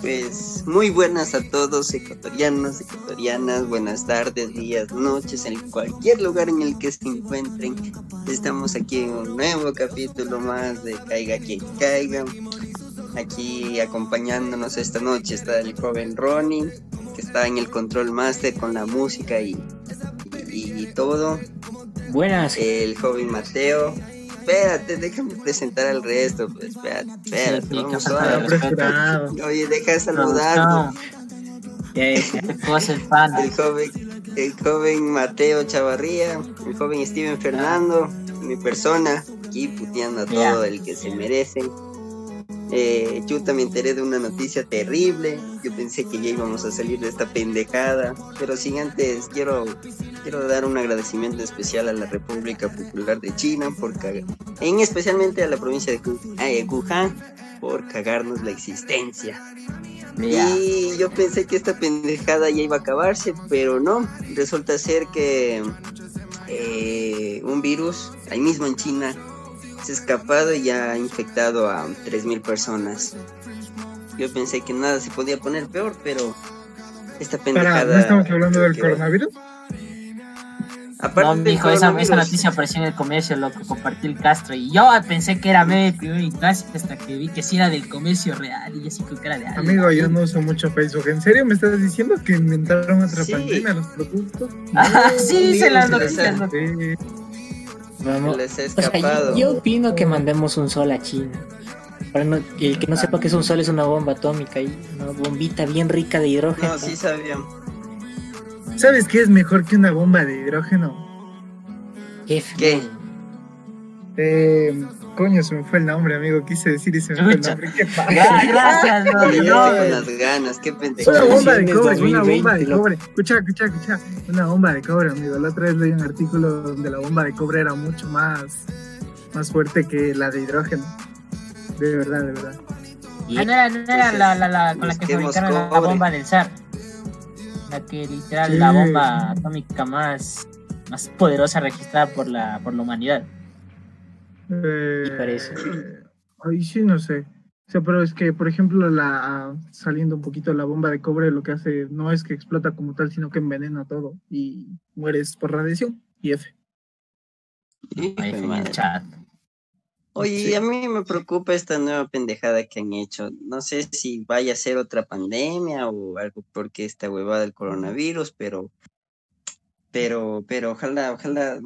Pues muy buenas a todos ecuatorianos, ecuatorianas, buenas tardes, días, noches, en cualquier lugar en el que se encuentren. Estamos aquí en un nuevo capítulo más de Caiga quien caiga. Aquí acompañándonos esta noche está el joven Ronnie, que está en el control master con la música y, y, todo. Buenas. El joven Mateo, espérate, déjame presentar al resto. Pues, espérate, espérate. vamos Oye, deja de saludar. El joven, el joven Mateo Chavarría, el joven Steven Fernando, mi persona, aquí puteando a todo el que se merece. Eh, yo también enteré de una noticia terrible. Yo pensé que ya íbamos a salir de esta pendejada. Pero sin antes, quiero, quiero dar un agradecimiento especial a la República Popular de China, por en especialmente a la provincia de Wuhan, por cagarnos la existencia. Y yo pensé que esta pendejada ya iba a acabarse, pero no. Resulta ser que eh, un virus, ahí mismo en China, se ha escapado y ya ha infectado a 3.000 personas. Yo pensé que nada se podía poner peor, pero esta pendejada... ¿No estamos hablando del coronavirus? Aparte no, mijo, esa, esa, noticia apareció en el comercio, loco, compartió el Castro. Y yo pensé que era medio primero y clásico hasta que vi que sí era del comercio real. Y sí creo que era de algo. Amigo, yo no uso mucho Facebook. ¿En serio me estás diciendo que inventaron otra pandemia los productos? Ah, sí, se las noticias. Yo, opino que mandemos un sol a China. Para no, el que no sepa que es un sol es una bomba atómica y una bombita bien rica de hidrógeno. No, sí sabían. ¿Sabes qué es mejor que una bomba de hidrógeno? ¿Qué? Eh, coño, se me fue el nombre, amigo. Quise decir y se me fue el nombre. ¿Qué pasa? Gracias, no, no, con las ganas, qué pendejo. Una bomba de cobre, una bomba de cobre. Escucha, escucha, escucha. Una bomba de cobre, amigo. La otra vez leí un artículo donde la bomba de cobre era mucho más, más fuerte que la de hidrógeno. De verdad, de verdad. Ah, no era, no era la, la, la, con la que fabricaron la bomba del SAR. La que literal la bomba atómica más, más poderosa registrada por la, por la humanidad. Eh, parece. Ay, sí, no sé. O sea, pero es que, por ejemplo, la saliendo un poquito la bomba de cobre, lo que hace no es que explota como tal, sino que envenena todo y mueres por radiación y F. Oye, a mí me preocupa esta nueva pendejada que han hecho. No sé si vaya a ser otra pandemia o algo porque esta huevada del coronavirus, pero, pero, pero ojalá, ojalá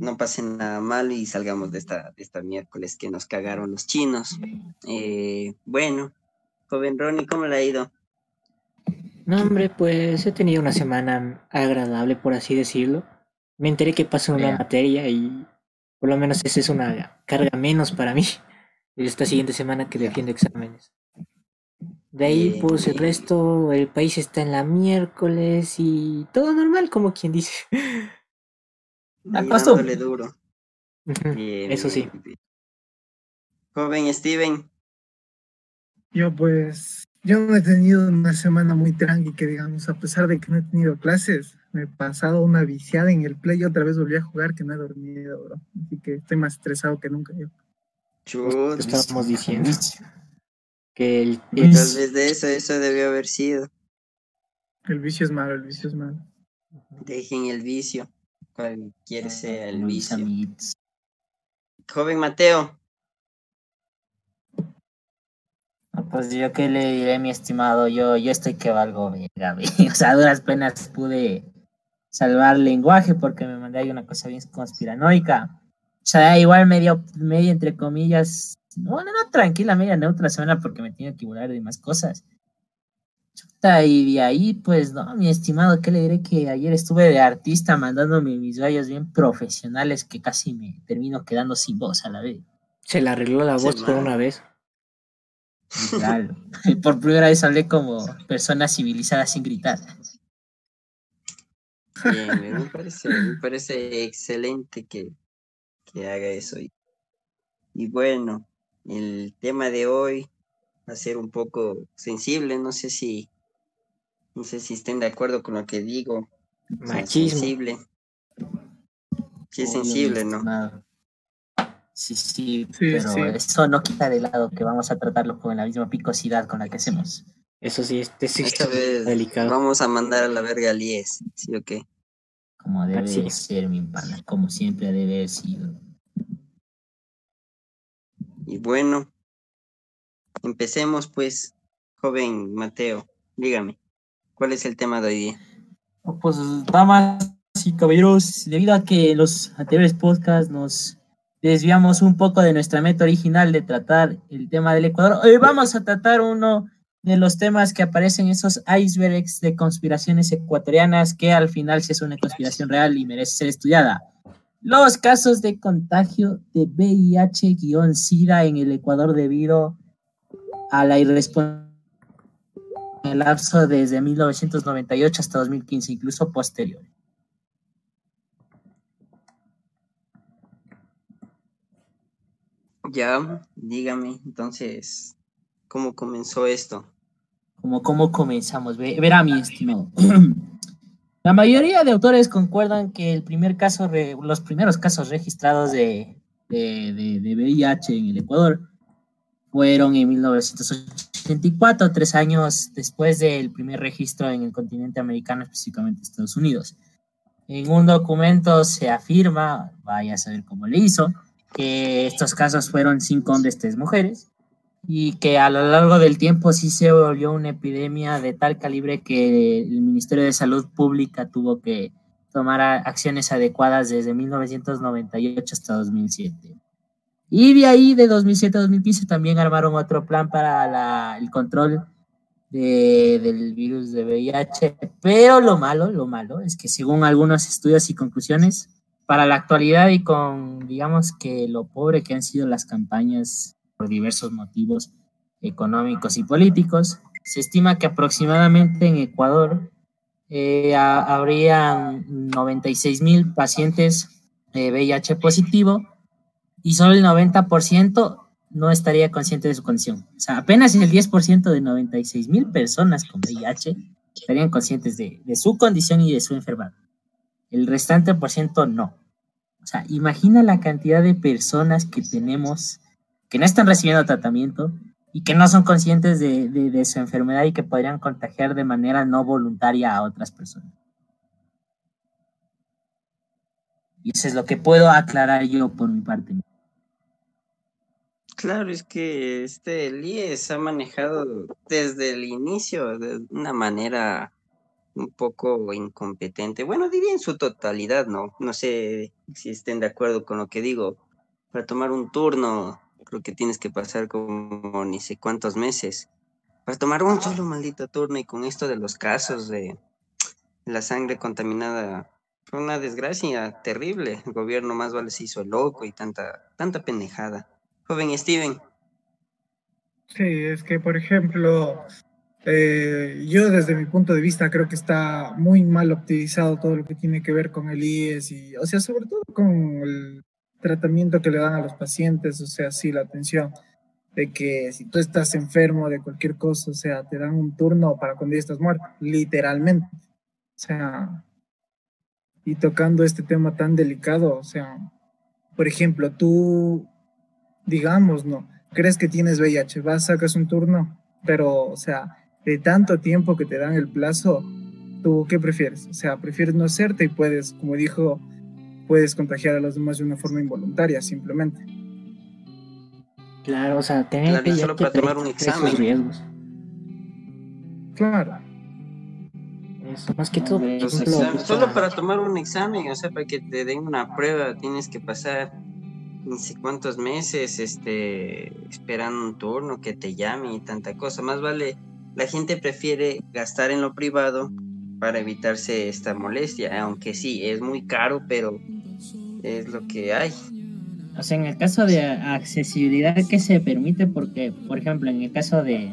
no pase nada malo y salgamos de esta, de esta miércoles que nos cagaron los chinos. Eh, bueno, joven Ronnie, ¿cómo le ha ido? No, hombre, pues he tenido una semana agradable, por así decirlo. Me enteré que pasó una materia y por lo menos esa es una carga menos para mí esta siguiente semana que defiendo exámenes. De ahí, pues el resto, el país está en la miércoles y todo normal, como quien dice. Dándole duro. Eso sí. Joven Steven. Yo pues, yo no he tenido una semana muy tranqui que digamos, a pesar de que no he tenido clases, me he pasado una viciada en el play y otra vez volví a jugar que no he dormido, bro. Así que estoy más estresado que nunca yo. Chut. Estamos diciendo que el, Tal vez de eso, eso debió haber sido. El vicio es malo, el vicio es malo. Dejen el vicio cualquier sea el vicio. Joven Mateo. Pues yo qué le diré, mi estimado, yo, yo estoy que valgo, verga, o sea, a duras penas pude salvar el lenguaje porque me mandé ahí una cosa bien conspiranoica. O sea, igual medio, medio entre comillas, no, no, no, tranquila, media neutra semana porque me tengo que volar de más cosas y de ahí, pues, no, mi estimado, ¿qué le diré? Que ayer estuve de artista mandándome mis vallas bien profesionales que casi me termino quedando sin voz a la vez. Se le arregló la voz por una vez. Claro. por primera vez hablé como persona civilizada sin gritar. Bien, me parece, me parece excelente que, que haga eso. Y, y bueno, el tema de hoy a ser un poco sensible, no sé si no sé si estén de acuerdo con lo que digo. Machismo. Sensible. Sí, es sensible, ¿no? Sí, sí, pero eso no quita de lado que vamos a tratarlo con la misma picosidad con la que hacemos. Eso sí, este sí Esta vez delicado. vamos a mandar a la verga al IES, ¿sí o qué? Como debe Así de es. ser, mi pana, como siempre debe haber sido. Y bueno, empecemos pues, joven Mateo, dígame, ¿cuál es el tema de hoy día? Pues, damas y caballeros, debido a que en los anteriores podcasts nos desviamos un poco de nuestra meta original de tratar el tema del Ecuador, hoy vamos a tratar uno de los temas que aparecen en esos icebergs de conspiraciones ecuatorianas que al final sí es una conspiración real y merece ser estudiada. Los casos de contagio de VIH-Sida en el Ecuador debido a la irresponsabilidad en el lapso desde 1998 hasta 2015, incluso posterior. Ya, dígame, entonces, ¿cómo comenzó esto? Como cómo comenzamos. Ve- Verá, mi estimado. La mayoría de autores concuerdan que el primer caso, los primeros casos registrados de, de, de- de VIH en el Ecuador fueron en 1984, tres años después del primer registro en el continente americano, específicamente Estados Unidos. En un documento se afirma, vaya a saber cómo le hizo, que estos casos fueron cinco hombres, tres mujeres, y que a lo largo del tiempo sí se volvió una epidemia de tal calibre que el Ministerio de Salud Pública tuvo que tomar acciones adecuadas desde 1998 hasta 2007. Y de ahí, de 2007 a 2015, también armaron otro plan para la- el control de- del virus de VIH. Pero lo malo, lo malo, es que según algunos estudios y conclusiones, para la actualidad y con, digamos que lo pobre que han sido las campañas por diversos motivos económicos y políticos, se estima que aproximadamente en Ecuador eh, ha- habrían 96 mil pacientes eh, VIH positivo y solo el 90% no estaría consciente de su condición. O sea, apenas el 10% de 96 mil personas con VIH estarían conscientes de, de su condición y de su enfermedad. El restante por ciento no. O sea, imagina la cantidad de personas que tenemos que no están recibiendo tratamiento y que no son conscientes de, de- de su enfermedad y que podrían contagiar de manera no voluntaria a otras personas. Y eso es lo que puedo aclarar yo por mi parte. Claro, es que este Elías ha manejado desde el inicio de una manera un poco incompetente. Bueno, diría en su totalidad, ¿no? No sé si estén de acuerdo con lo que digo. Para tomar un turno, creo que tienes que pasar como ni sé cuántos meses. Para tomar un solo maldito turno y con esto de los casos de la sangre contaminada, fue una desgracia terrible. El gobierno más vale se hizo loco y tanta, tanta pendejada. Joven Steven, Sí, es que, por ejemplo, eh, yo desde mi punto de vista creo que está muy mal optimizado todo lo que tiene que ver con el IES y, o sea, sobre todo con el tratamiento que le dan a los pacientes, o sea, sí, la atención de que si tú estás enfermo de cualquier cosa, o sea, te dan un turno para cuando ya estás muerto, literalmente. O sea, y tocando este tema tan delicado, o sea, por ejemplo, tú, digamos, ¿no? crees que tienes VIH, vas, sacas un turno, pero, o sea, de tanto tiempo que te dan el plazo, ¿tú qué prefieres? O sea, prefieres no hacerte y puedes, como dijo, puedes contagiar a los demás de una forma involuntaria, simplemente. Claro, o sea, tener Claro, VIH solo para tomar un examen. riesgos. Claro, Eso, más que todo, los ejemplo, O sea, exámenes, solo para tomar un examen, o sea, para que te den una prueba, tienes que pasar ni sé cuántos meses este, esperando un turno, que te llame y tanta cosa. Más vale, la gente prefiere gastar en lo privado para evitarse esta molestia, aunque sí, es muy caro, pero es lo que hay. O sea, en el caso de accesibilidad que se permite, porque, por ejemplo, en el caso de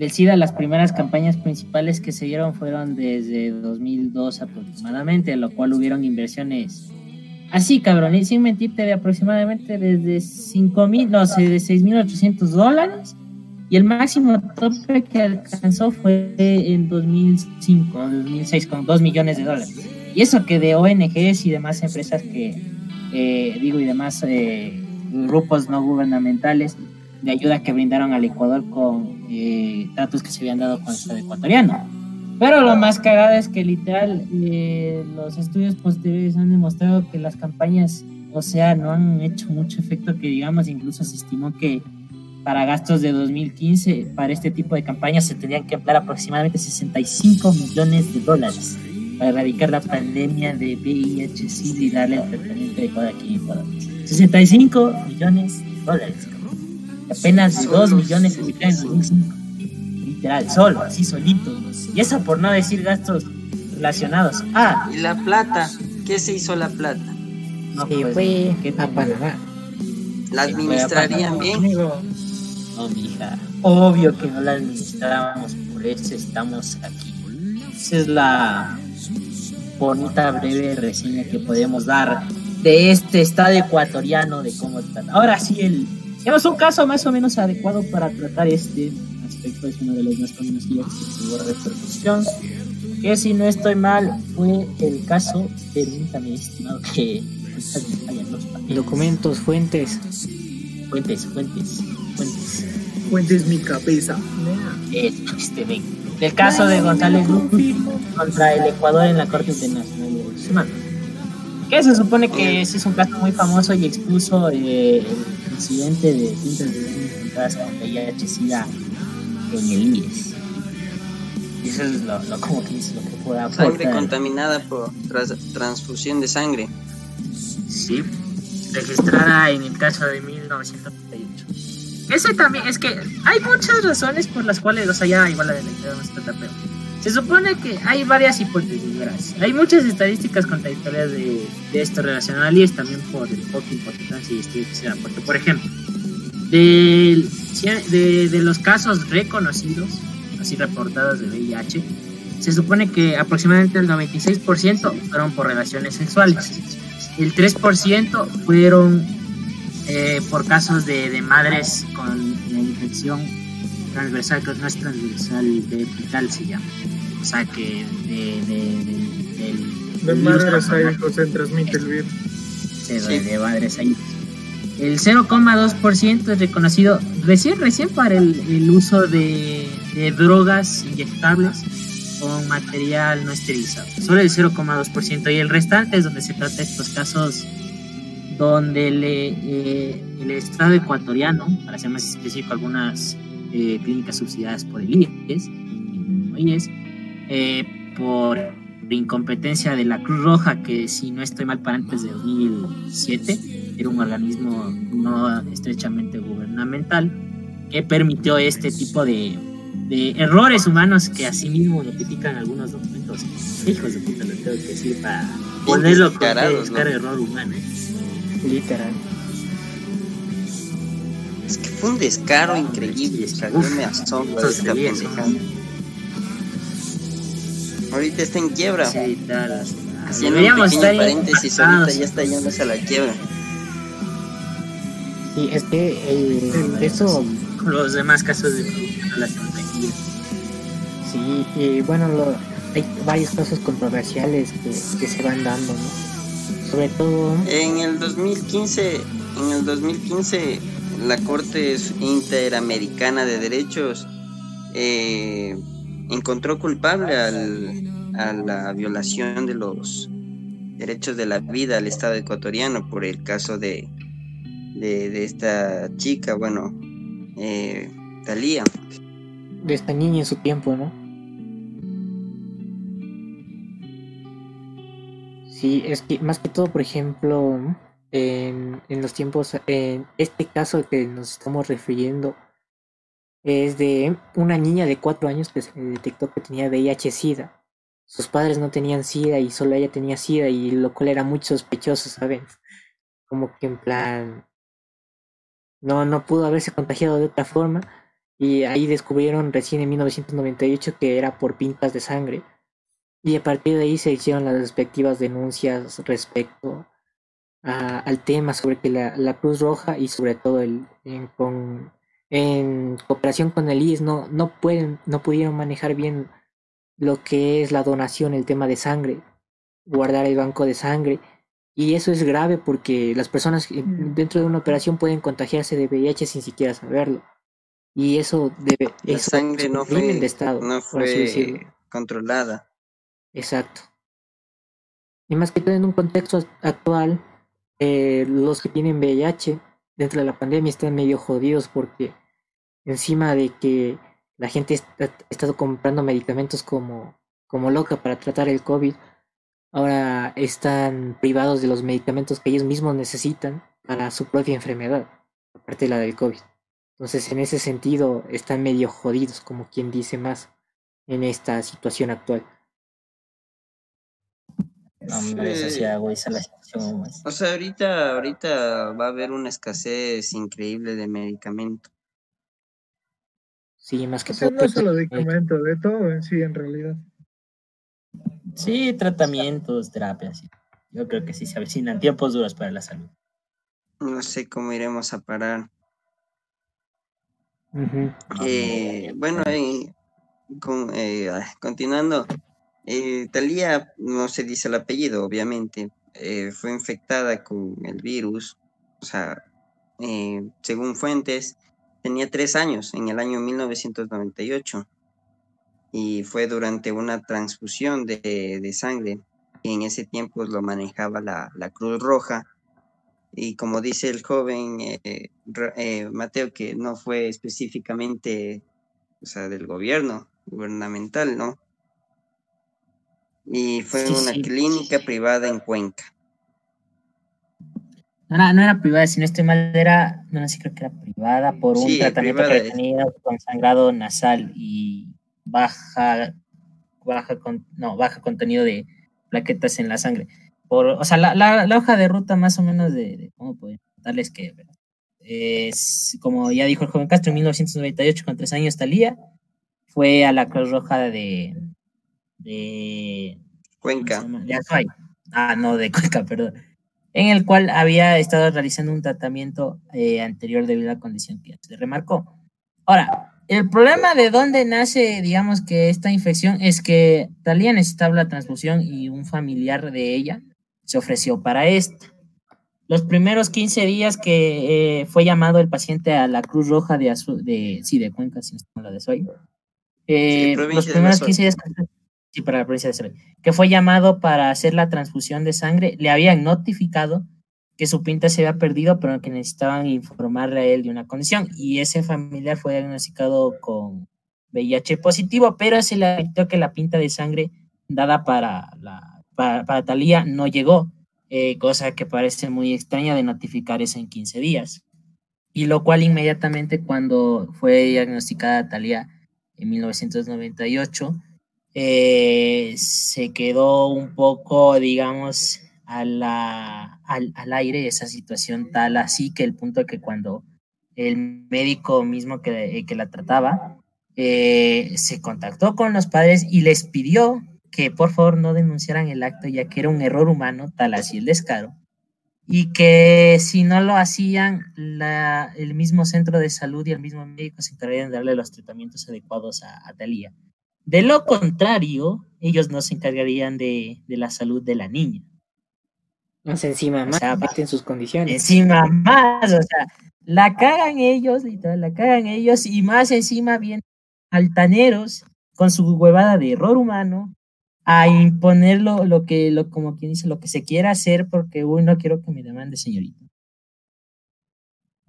del SIDA, las primeras campañas principales que se dieron fueron desde 2002 aproximadamente, lo cual hubieron inversiones así, cabrón, y sin mentirte, de aproximadamente desde 5 mil, no sé, de 6.800 dólares, y el máximo tope que alcanzó fue en 2005, 2006, con 2 millones de dólares. Y eso que de ONGs y demás empresas que, eh, digo, y demás eh, grupos no gubernamentales de ayuda que brindaron al Ecuador con eh, tratos que se habían dado con el Estado ecuatoriano. Pero lo más cagado es que literal eh, los estudios posteriores han demostrado que las campañas, o sea, no han hecho mucho efecto que digamos, incluso se estimó que para gastos de 2015, para este tipo de campañas se tendrían que emplear aproximadamente 65 millones de dólares para erradicar la pandemia de VIH, y darle el tratamiento de aquí en Ecuador. 65 millones de dólares. Apenas 2 millones se en 2005. Literal, solo, así solito. Y eso por no decir gastos relacionados. Ah, ¿y la plata? ¿Qué se hizo la plata? No, sí, pues, fue a Panamá. ¿La administrarían bien? No, mija. Obvio que no la administrábamos, por eso estamos aquí. Esa es la bonita, breve reseña que podemos dar de este estado ecuatoriano de cómo está. Ahora sí, el, tenemos un caso más o menos adecuado para tratar este aspecto, es uno de los más conocidos que tuvo repercusión, que si no estoy mal fue el caso, permítame estimado que documentos, fuentes. Fuentes, fuentes, fuentes. Fuentes mi cabeza. Este, del caso de González contra el Ecuador en la Corte Internacional de Humanos. Que se supone que ese es un caso muy famoso y expuso eh, el incidente de pintas de encontradas con VIH-Sida en el IES. Y eso es lo, lo, como que dice lo que pueda Sangre contaminada por transfusión de sangre. Sí, registrada en el caso de 1998. Ese también, es que hay muchas razones por las cuales, o sea, ya igual la de la no está pero se supone que hay varias hipótesis, hay muchas estadísticas contradictorias de, de esto relacionado y es también por el poco importancia y estudio porque por ejemplo, de, de, de los casos reconocidos, así reportados de VIH, se supone que aproximadamente el 96% fueron por relaciones sexuales. El 3% fueron eh, por casos de, de, madres con la infección transversal, que no es transversal, de vital se llama. O sea que de, de, de madres a hijos se transmite el virus. Sí, de, madres a hijos. El 0,2% es reconocido recién, recién para el, el uso de, de drogas inyectables con material no esterilizado. Solo el 0,2% y el restante es donde se trata estos casos donde eh, el Estado ecuatoriano, para ser más específico, algunas eh, clínicas subsidiadas por el IES, eh, por incompetencia de la Cruz Roja, que si no estoy mal para antes de 2007, era un organismo no estrechamente gubernamental, que permitió este tipo de, de errores humanos que asimismo notifican algunos documentos. Hijos de puta, lo tengo que decir para ponerlo con error humano. Literal. Es que fue un descaro increíble, yo me asombro de esta pendejada. Ahorita está en quiebra. Sí, tal. Haciendo Deberíamos un pequeño paréntesis, ahorita ya está yéndose a la quiebra. Sí, es que eh, eso... Los demás casos de Sí, y bueno, lo, hay varios casos controversiales que, que se van dando, ¿no? sobre todo en el 2015 en el 2015 la Corte Interamericana de Derechos eh, encontró culpable al, a la violación de los derechos de la vida al Estado ecuatoriano por el caso de, de, esta chica, bueno, eh, Talía. De esta niña en su tiempo, ¿no? Sí, es que más que todo, por ejemplo, en, en los tiempos, en este caso que nos estamos refiriendo, es de una niña de cuatro años que se detectó que tenía VIH-Sida. Sus padres no tenían SIDA y solo ella tenía SIDA y lo cual era muy sospechoso, ¿saben? Como que en plan... No, no pudo haberse contagiado de otra forma y ahí descubrieron recién en 1998 que era por pintas de sangre y a partir de ahí se hicieron las respectivas denuncias respecto a, al tema sobre que la, la, Cruz Roja y sobre todo el, en, con, en cooperación con el IES no, no, pueden, no pudieron manejar bien lo que es la donación, el tema de sangre, guardar el banco de sangre. Y eso es grave porque las personas mm. dentro de una operación pueden contagiarse de VIH sin siquiera saberlo. Y eso debe. La eso sangre es no un crimen fue, de Estado, no fue controlada. Exacto. Y más que todo en un contexto actual, eh, los que tienen VIH dentro de la pandemia están medio jodidos porque encima de que la gente ha estado comprando medicamentos como, como loca para tratar el COVID, ahora están privados de los medicamentos que ellos mismos necesitan para su propia enfermedad, aparte de la del COVID. Entonces, en ese sentido, están medio jodidos, como quien dice más, en esta situación actual. No, hombre, eso sí agudiza la situación más. O sea, ahorita, ahorita va a haber una escasez increíble de medicamentos. Sí, más que O sea, todo. no pues, solo de comento, de todo en sí, en realidad. Sí, tratamientos, terapias. sí. Yo creo que sí se avecinan tiempos duros para la salud. No sé cómo iremos a parar. ujú. Eh, bueno, eh, con, eh, ah, continuando, eh, Talía, no se dice el apellido, obviamente, eh, fue infectada con el virus, o sea, eh, según fuentes, tenía tres años en el año 1998 y fue durante una transfusión de, de sangre que en ese tiempo lo manejaba la, la Cruz Roja y como dice el joven eh, eh, Mateo, que no fue específicamente, o sea, del gobierno, gubernamental, ¿no? Y fue Sí, una sí. clínica privada en Cuenca. No era, no era privada, sino este mal era, no, no sí creo que era privada por un Sí, tratamiento que con sangrado nasal y baja, baja con, no, baja contenido de plaquetas en la sangre. Por, o sea, la, la, la hoja de ruta más o menos de, de cómo puedo darles que es, como ya dijo el joven Castro, en 1998 con tres años Talía, fue a la Cruz Roja de, de ¿cómo se Cuenca. De Azuay. Ah, no, de Cuenca, perdón. En el cual había estado realizando un tratamiento eh, anterior debido a la condición que se remarcó. Ahora, el problema de dónde nace, digamos, que esta infección es que Talía necesitaba la transfusión y un familiar de ella se ofreció para esto. Los primeros 15 días que eh, fue llamado el paciente a la Cruz Roja de, Azu- de sí, de Cuenca, si no la de Azuay, eh, los primeros Azuay. 15 días sí, para la provincia de Azuay, que fue llamado para hacer la transfusión de sangre, le habían notificado que su pinta se había perdido, pero que necesitaban informarle a él de una condición. Y ese familiar fue diagnosticado con VIH positivo, pero se le advirtió que la pinta de sangre dada para, la, para, para Talía no llegó, eh, cosa que parece muy extraña de notificar eso en 15 días. Y lo cual inmediatamente cuando fue diagnosticada Talía en 1998, eh, se quedó un poco, digamos, a al, al, aire esa situación tal así que el punto que cuando el médico mismo que, que la trataba eh, se contactó con los padres y les pidió que por favor no denunciaran el acto ya que era un error humano, tal así el descaro, y que si no lo hacían, la, el mismo centro de salud y el mismo médico se encargarían de darle los tratamientos adecuados a, a Talía. De lo contrario, ellos no se encargarían de, de la salud de la niña. Más encima, más O sea, en sus condiciones. Encima más, o sea, la cagan ellos, literal, la cagan ellos, y más encima vienen altaneros con su huevada de error humano a imponerlo lo que, lo, como quien dice, lo que se quiera hacer porque uy, no quiero que me demande, señorita.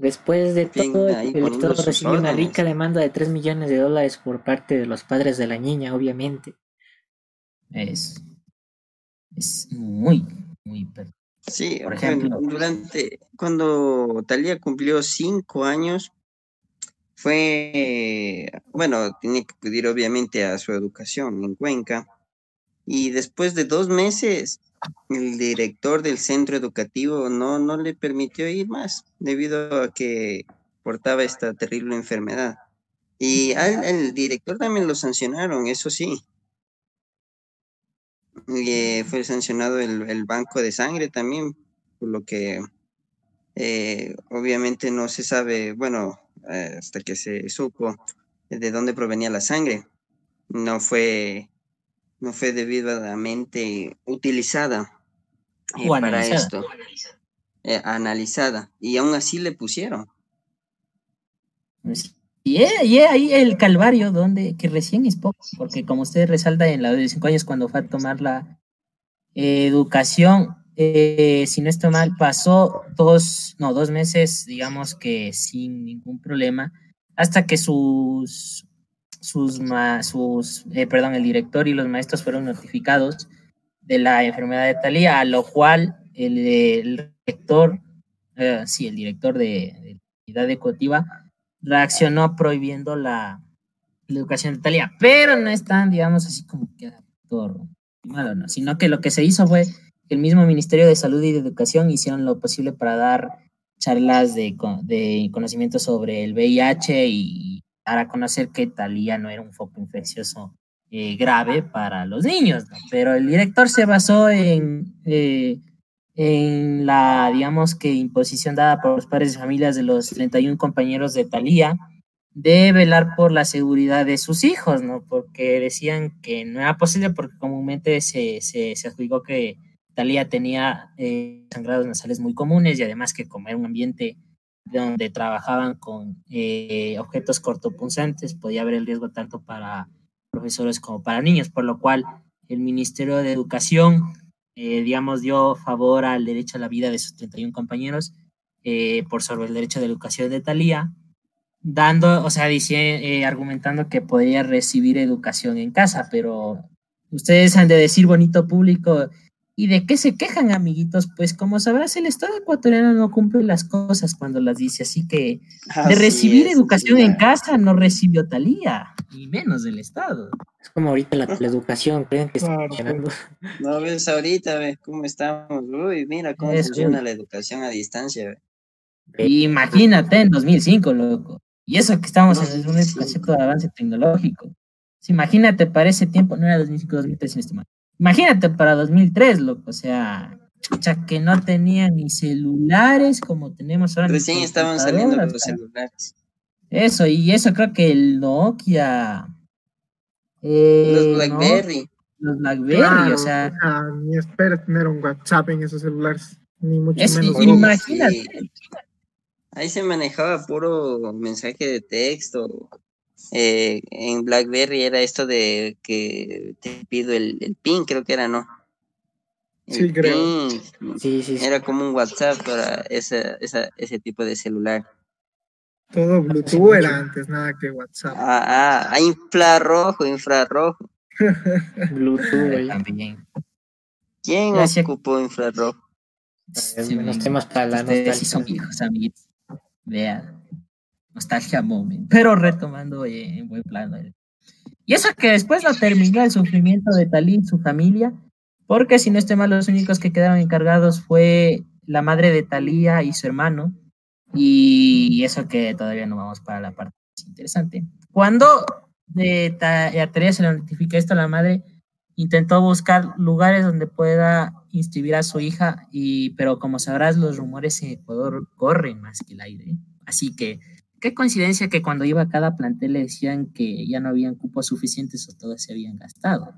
Después de todo, el Estado recibió una rica demanda de 3 millones de dólares por parte de los padres de la niña, obviamente. Es, es muy, muy Sí, por ejemplo, durante cuando Talía cumplió cinco años, fue, bueno, tenía que acudir obviamente a su educación en Cuenca, y después de dos meses, el director del centro educativo no, no le permitió ir más, debido a que portaba esta terrible enfermedad. Y al el director también lo sancionaron, eso sí. Y, fue sancionado el, el, banco de sangre también, por lo que eh, obviamente no se sabe, bueno, hasta que se supo de dónde provenía la sangre. No fue, no fue debidamente utilizada eh, para analizada. esto, analizada, y aún así le pusieron. Y, ahí el calvario donde, que recién es poco, porque como usted resalta en la de cinco años cuando fue a tomar la educación, eh, si no estoy mal, pasó dos, no, dos meses, digamos que sin ningún problema, hasta que sus, sus, sus eh, perdón, el director y los maestros fueron notificados de la enfermedad de Talía, a lo cual el, el rector, eh, sí, el director de, la unidad educativa reaccionó prohibiendo la, educación de Talía, pero no están, digamos, así como que malo, ¿no? sino que lo que se hizo fue que el mismo Ministerio de Salud y de Educación hicieron lo posible para dar charlas de, de conocimiento sobre el VIH y dar a conocer que Talía no era un foco infeccioso eh, grave para los niños, ¿no? pero el director se basó en, eh, en la, digamos que, imposición dada por los padres de familias de los 31 compañeros de Talía de velar por la seguridad de sus hijos, ¿no? Porque decían que no era posible porque comúnmente se, se, se adjudicó que Talía tenía eh, sangrados nasales muy comunes y además que como era un ambiente donde trabajaban con eh, objetos cortopunzantes, podía haber el riesgo tanto para profesores como para niños, por lo cual el Ministerio de Educación, eh, digamos, dio favor al derecho a la vida de sus 31 compañeros eh, por sobre el derecho de educación de Talía, dando, o sea, argumentando que podría recibir educación en casa, pero ustedes han de decir bonito público, ¿Y de qué se quejan, amiguitos? Pues como sabrás, el Estado ecuatoriano no cumple las cosas cuando las dice, así que de recibir educación en casa no recibió Talía, ni menos del Estado. Es como ahorita la, educación, creen que está No ves ahorita, ves cómo estamos, uy, mira cómo funciona la educación a distancia. Imagínate en 2005, loco. Y eso que estamos en un concepto de avance tecnológico. Imagínate, para ese tiempo, no era 2005, 2003, sin estimado Imagínate para 2003, loco, o sea, chucha, que no tenía ni celulares como tenemos ahora. Recién estaban saliendo los celulares. Eso, y eso creo que el Nokia. Eh, los Blackberry. los Blackberry, o sea. ni espera tener un WhatsApp en esos celulares, ni mucho menos. Imagínate. Ahí se manejaba puro mensaje de texto, eh, en BlackBerry era esto de que te pido el, el PIN, creo que era, ¿no? sí, creo. sí, sí, Era como un WhatsApp para esa, esa, ese tipo de celular. Todo Bluetooth era antes, nada que WhatsApp. Ah, ah, infrarrojo, infrarrojo. Bluetooth también. ¿Quién Gracias. ocupó infrarrojo? Sí, los temas para la. Sí son viejos, amiguitos. Vean nostalgia moment, pero retomando en buen plano. Y eso que después lo terminó el sufrimiento de Talí y su familia, porque si no estoy mal, los únicos que quedaron encargados fue la madre de Talía y su hermano, y eso que todavía no vamos para la parte más interesante. Cuando de a Talía se le notifica esto, la madre intentó buscar lugares donde pueda inscribir a su hija, y, pero como sabrás, los rumores en Ecuador corren más que el aire. Así que qué coincidencia que cuando iba a cada plantel le decían que ya no habían cupos suficientes o todos se habían gastado.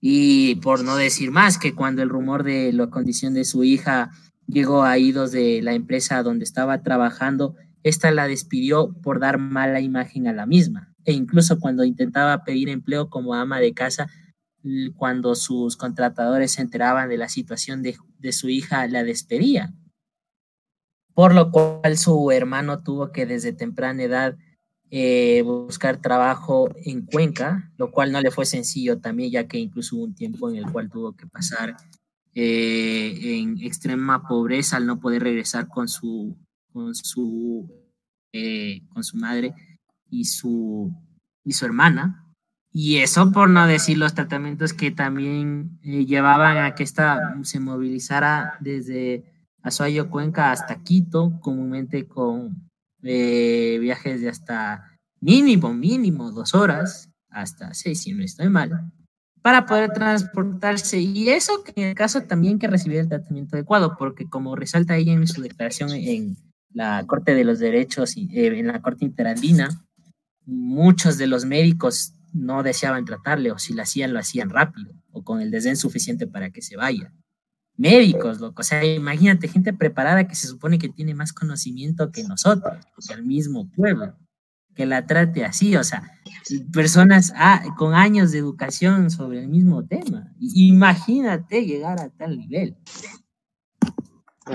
Y por no decir más, que cuando el rumor de la condición de su hija llegó a oídos de la empresa donde estaba trabajando, esta la despidió por dar mala imagen a la misma. E incluso cuando intentaba pedir empleo como ama de casa, cuando sus contratadores se enteraban de la situación de, de su hija, la despedían por lo cual su hermano tuvo que desde temprana edad eh, buscar trabajo en Cuenca, lo cual no le fue sencillo también, ya que incluso hubo un tiempo en el cual tuvo que pasar eh, en extrema pobreza al no poder regresar con su, con su, eh, con su madre y su, y su hermana. Y eso por no decir los tratamientos que también llevaban a que esta se movilizara desde Azuayo Cuenca hasta Quito, comúnmente con eh, viajes de hasta mínimo, mínimo dos horas, hasta seis, si no estoy mal, para poder transportarse. Y eso que en el caso también que recibir el tratamiento adecuado, porque como resalta ella en su declaración en la Corte de los Derechos, eh, en la Corte Interandina, muchos de los médicos no deseaban tratarle o si lo hacían, lo hacían rápido o con el desdén suficiente para que se vaya médicos, loco. O sea, imagínate, gente preparada que se supone que tiene más conocimiento que nosotros, que el mismo pueblo. que la trate así, o sea, personas ah, con años de educación sobre el mismo tema. Imagínate llegar a tal nivel.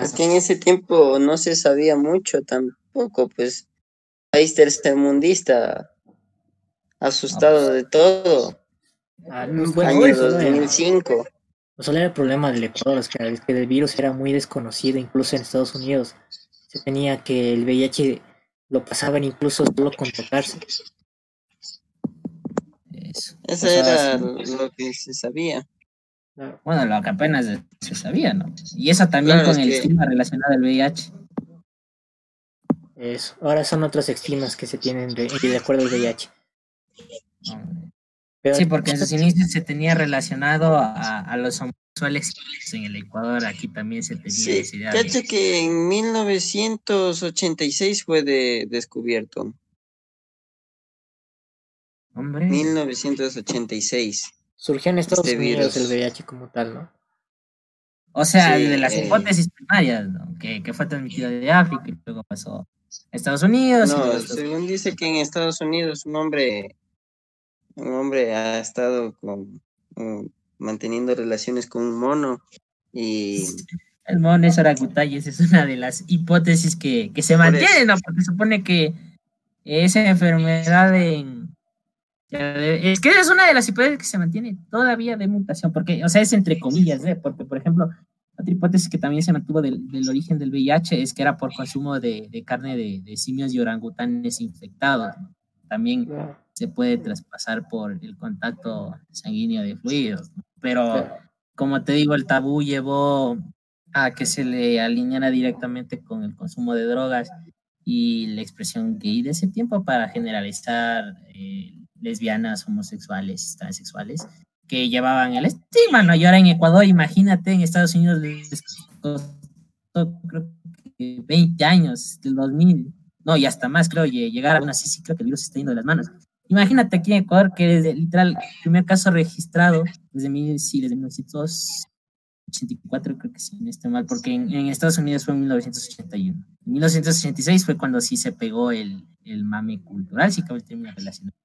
Es que en ese tiempo no se sabía mucho tampoco, pues, país tercermundista, asustado de todo. Ah, bueno, Año 2005. No solo era el problema del Ecuador, es que el virus era muy desconocido, incluso en Estados Unidos. Se tenía que el VIH lo pasaban incluso solo con tocarse. Eso, Eso era lo que se sabía. Bueno, lo que apenas se sabía, ¿no? Y eso también con el estigma relacionado al VIH. Eso. Ahora son otros estigmas que se tienen de, de acuerdo al VIH. Sí, porque en sus inicios se tenía relacionado a, a, los homosexuales en el Ecuador, aquí también se tenía sí, esa idea. que en 1986 fue de, descubierto. Hombre. 1986 surgió en Estados este Unidos el VIH como tal, ¿no? O sea, de las eh. hipótesis primarias, ¿no? que, que, fue transmitido de África y luego pasó a Estados Unidos. No, según dice que en Estados Unidos un hombre, un hombre ha estado con, manteniendo relaciones con un mono y... El mono es esa es una de las hipótesis que, que se mantienen, ¿no? Porque supone que esa enfermedad en, es que es una de las hipótesis que se mantiene todavía de mutación, porque, o sea, es entre comillas, ¿eh? porque, por ejemplo, otra hipótesis que también se mantuvo del, origen del VIH es que era por consumo de, carne de, simios y orangutanes infectados. También se puede traspasar por el contacto sanguíneo de fluidos. Pero, como te digo, el tabú llevó a que se le alineara directamente con el consumo de drogas y la expresión gay de ese tiempo para generalizar eh, lesbianas, homosexuales, transexuales, que llevaban el estigma, ¿no? Y ahora en Ecuador, imagínate, en Estados Unidos les costó, creo que 20 años, del 2000, no, y hasta más, creo, llegar a una sí, sí, creo que el virus está yendo de las manos. Imagínate aquí en Ecuador que desde literal, el primer caso registrado desde, mil, sí, desde 1984, creo que sí, no esté mal, porque en, Estados Unidos fue en 1981. En 1986 fue cuando sí se pegó el, el mame cultural, sí que el término relacionado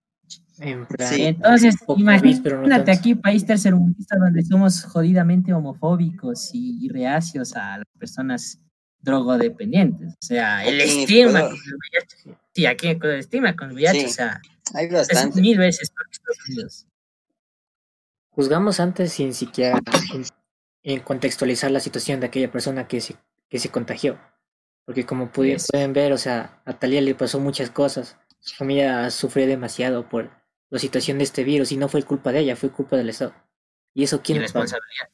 entonces, imagínate aquí, país tercermundista, donde somos jodidamente homofóbicos y, reacios a las personas drogodependientes. O sea, el estigma con el VIH. Sí, aquí el estigma con el VIH, o sea, es mil veces por Estados Unidos. Juzgamos antes sin siquiera en contextualizar la situación de aquella persona que se, que se contagió. Porque como pueden ver, o sea, a Talia le pasó muchas cosas. Su familia sufrió demasiado por la situación de este virus y no fue culpa de ella, fue culpa del Estado. ¿Y eso quién? responsabilidad.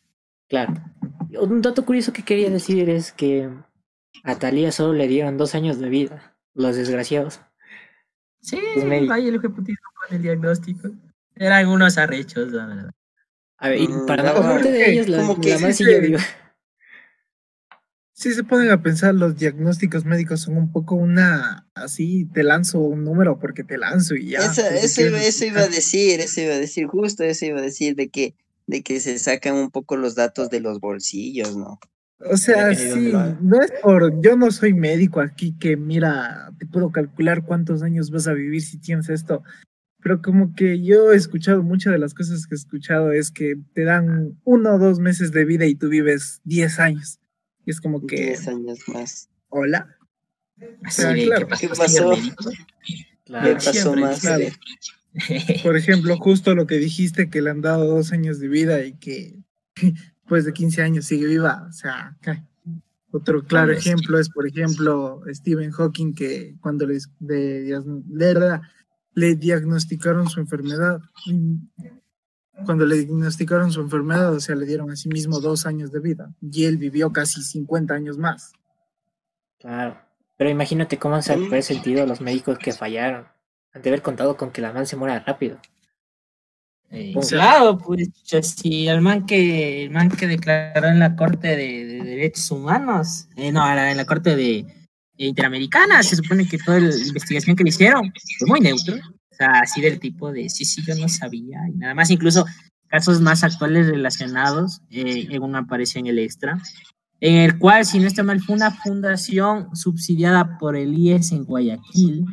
Claro. Un dato curioso que quería decir es que a Talía solo le dieron dos años de vida, los desgraciados. Sí, vaya el putismo con el diagnóstico. Eran unos arrechos, la verdad. A ver, y para la parte de ellos, la, la más sí se ponen a pensar, los diagnósticos médicos son un poco una, así, te lanzo un número porque te lanzo y ya. Eso, eso, iba, eso iba a decir, eso iba a decir, justo eso iba a decir, de que, de que se sacan un poco los datos de los bolsillos, ¿no? O sea, sí, no es por, yo no soy médico aquí que mira, te puedo calcular cuántos años vas a vivir si tienes esto, pero como que yo he escuchado, muchas de las cosas que he escuchado es que te dan uno o dos meses de vida y tú vives diez años. Y es como que... 10 años más. Hola. ¿Qué pasó? ¿Qué pasó más? Por ejemplo, justo lo que dijiste, que le han dado dos años de vida y que después de 15 años sigue viva. O sea, otro claro ejemplo es, por ejemplo, Stephen Hawking, que cuando les de, le diagnosticaron su enfermedad, cuando le diagnosticaron su enfermedad, o sea, le dieron a sí mismo dos años de vida y él vivió casi 50 años más. Claro, pero imagínate cómo se han sentido los médicos que fallaron, han de haber contado con que la man se muera rápido. Claro, pues si el man que el man que declaró en la Corte de, Derechos Humanos, eh, no, en la Corte de, Interamericana, se supone que toda la investigación que le hicieron fue muy neutro. O sea, así del tipo de, sí, sí, yo no sabía y nada más. Incluso casos más actuales relacionados, eh, en uno aparece en el extra, en el cual, si no está mal, fue una fundación subsidiada por el IES en Guayaquil,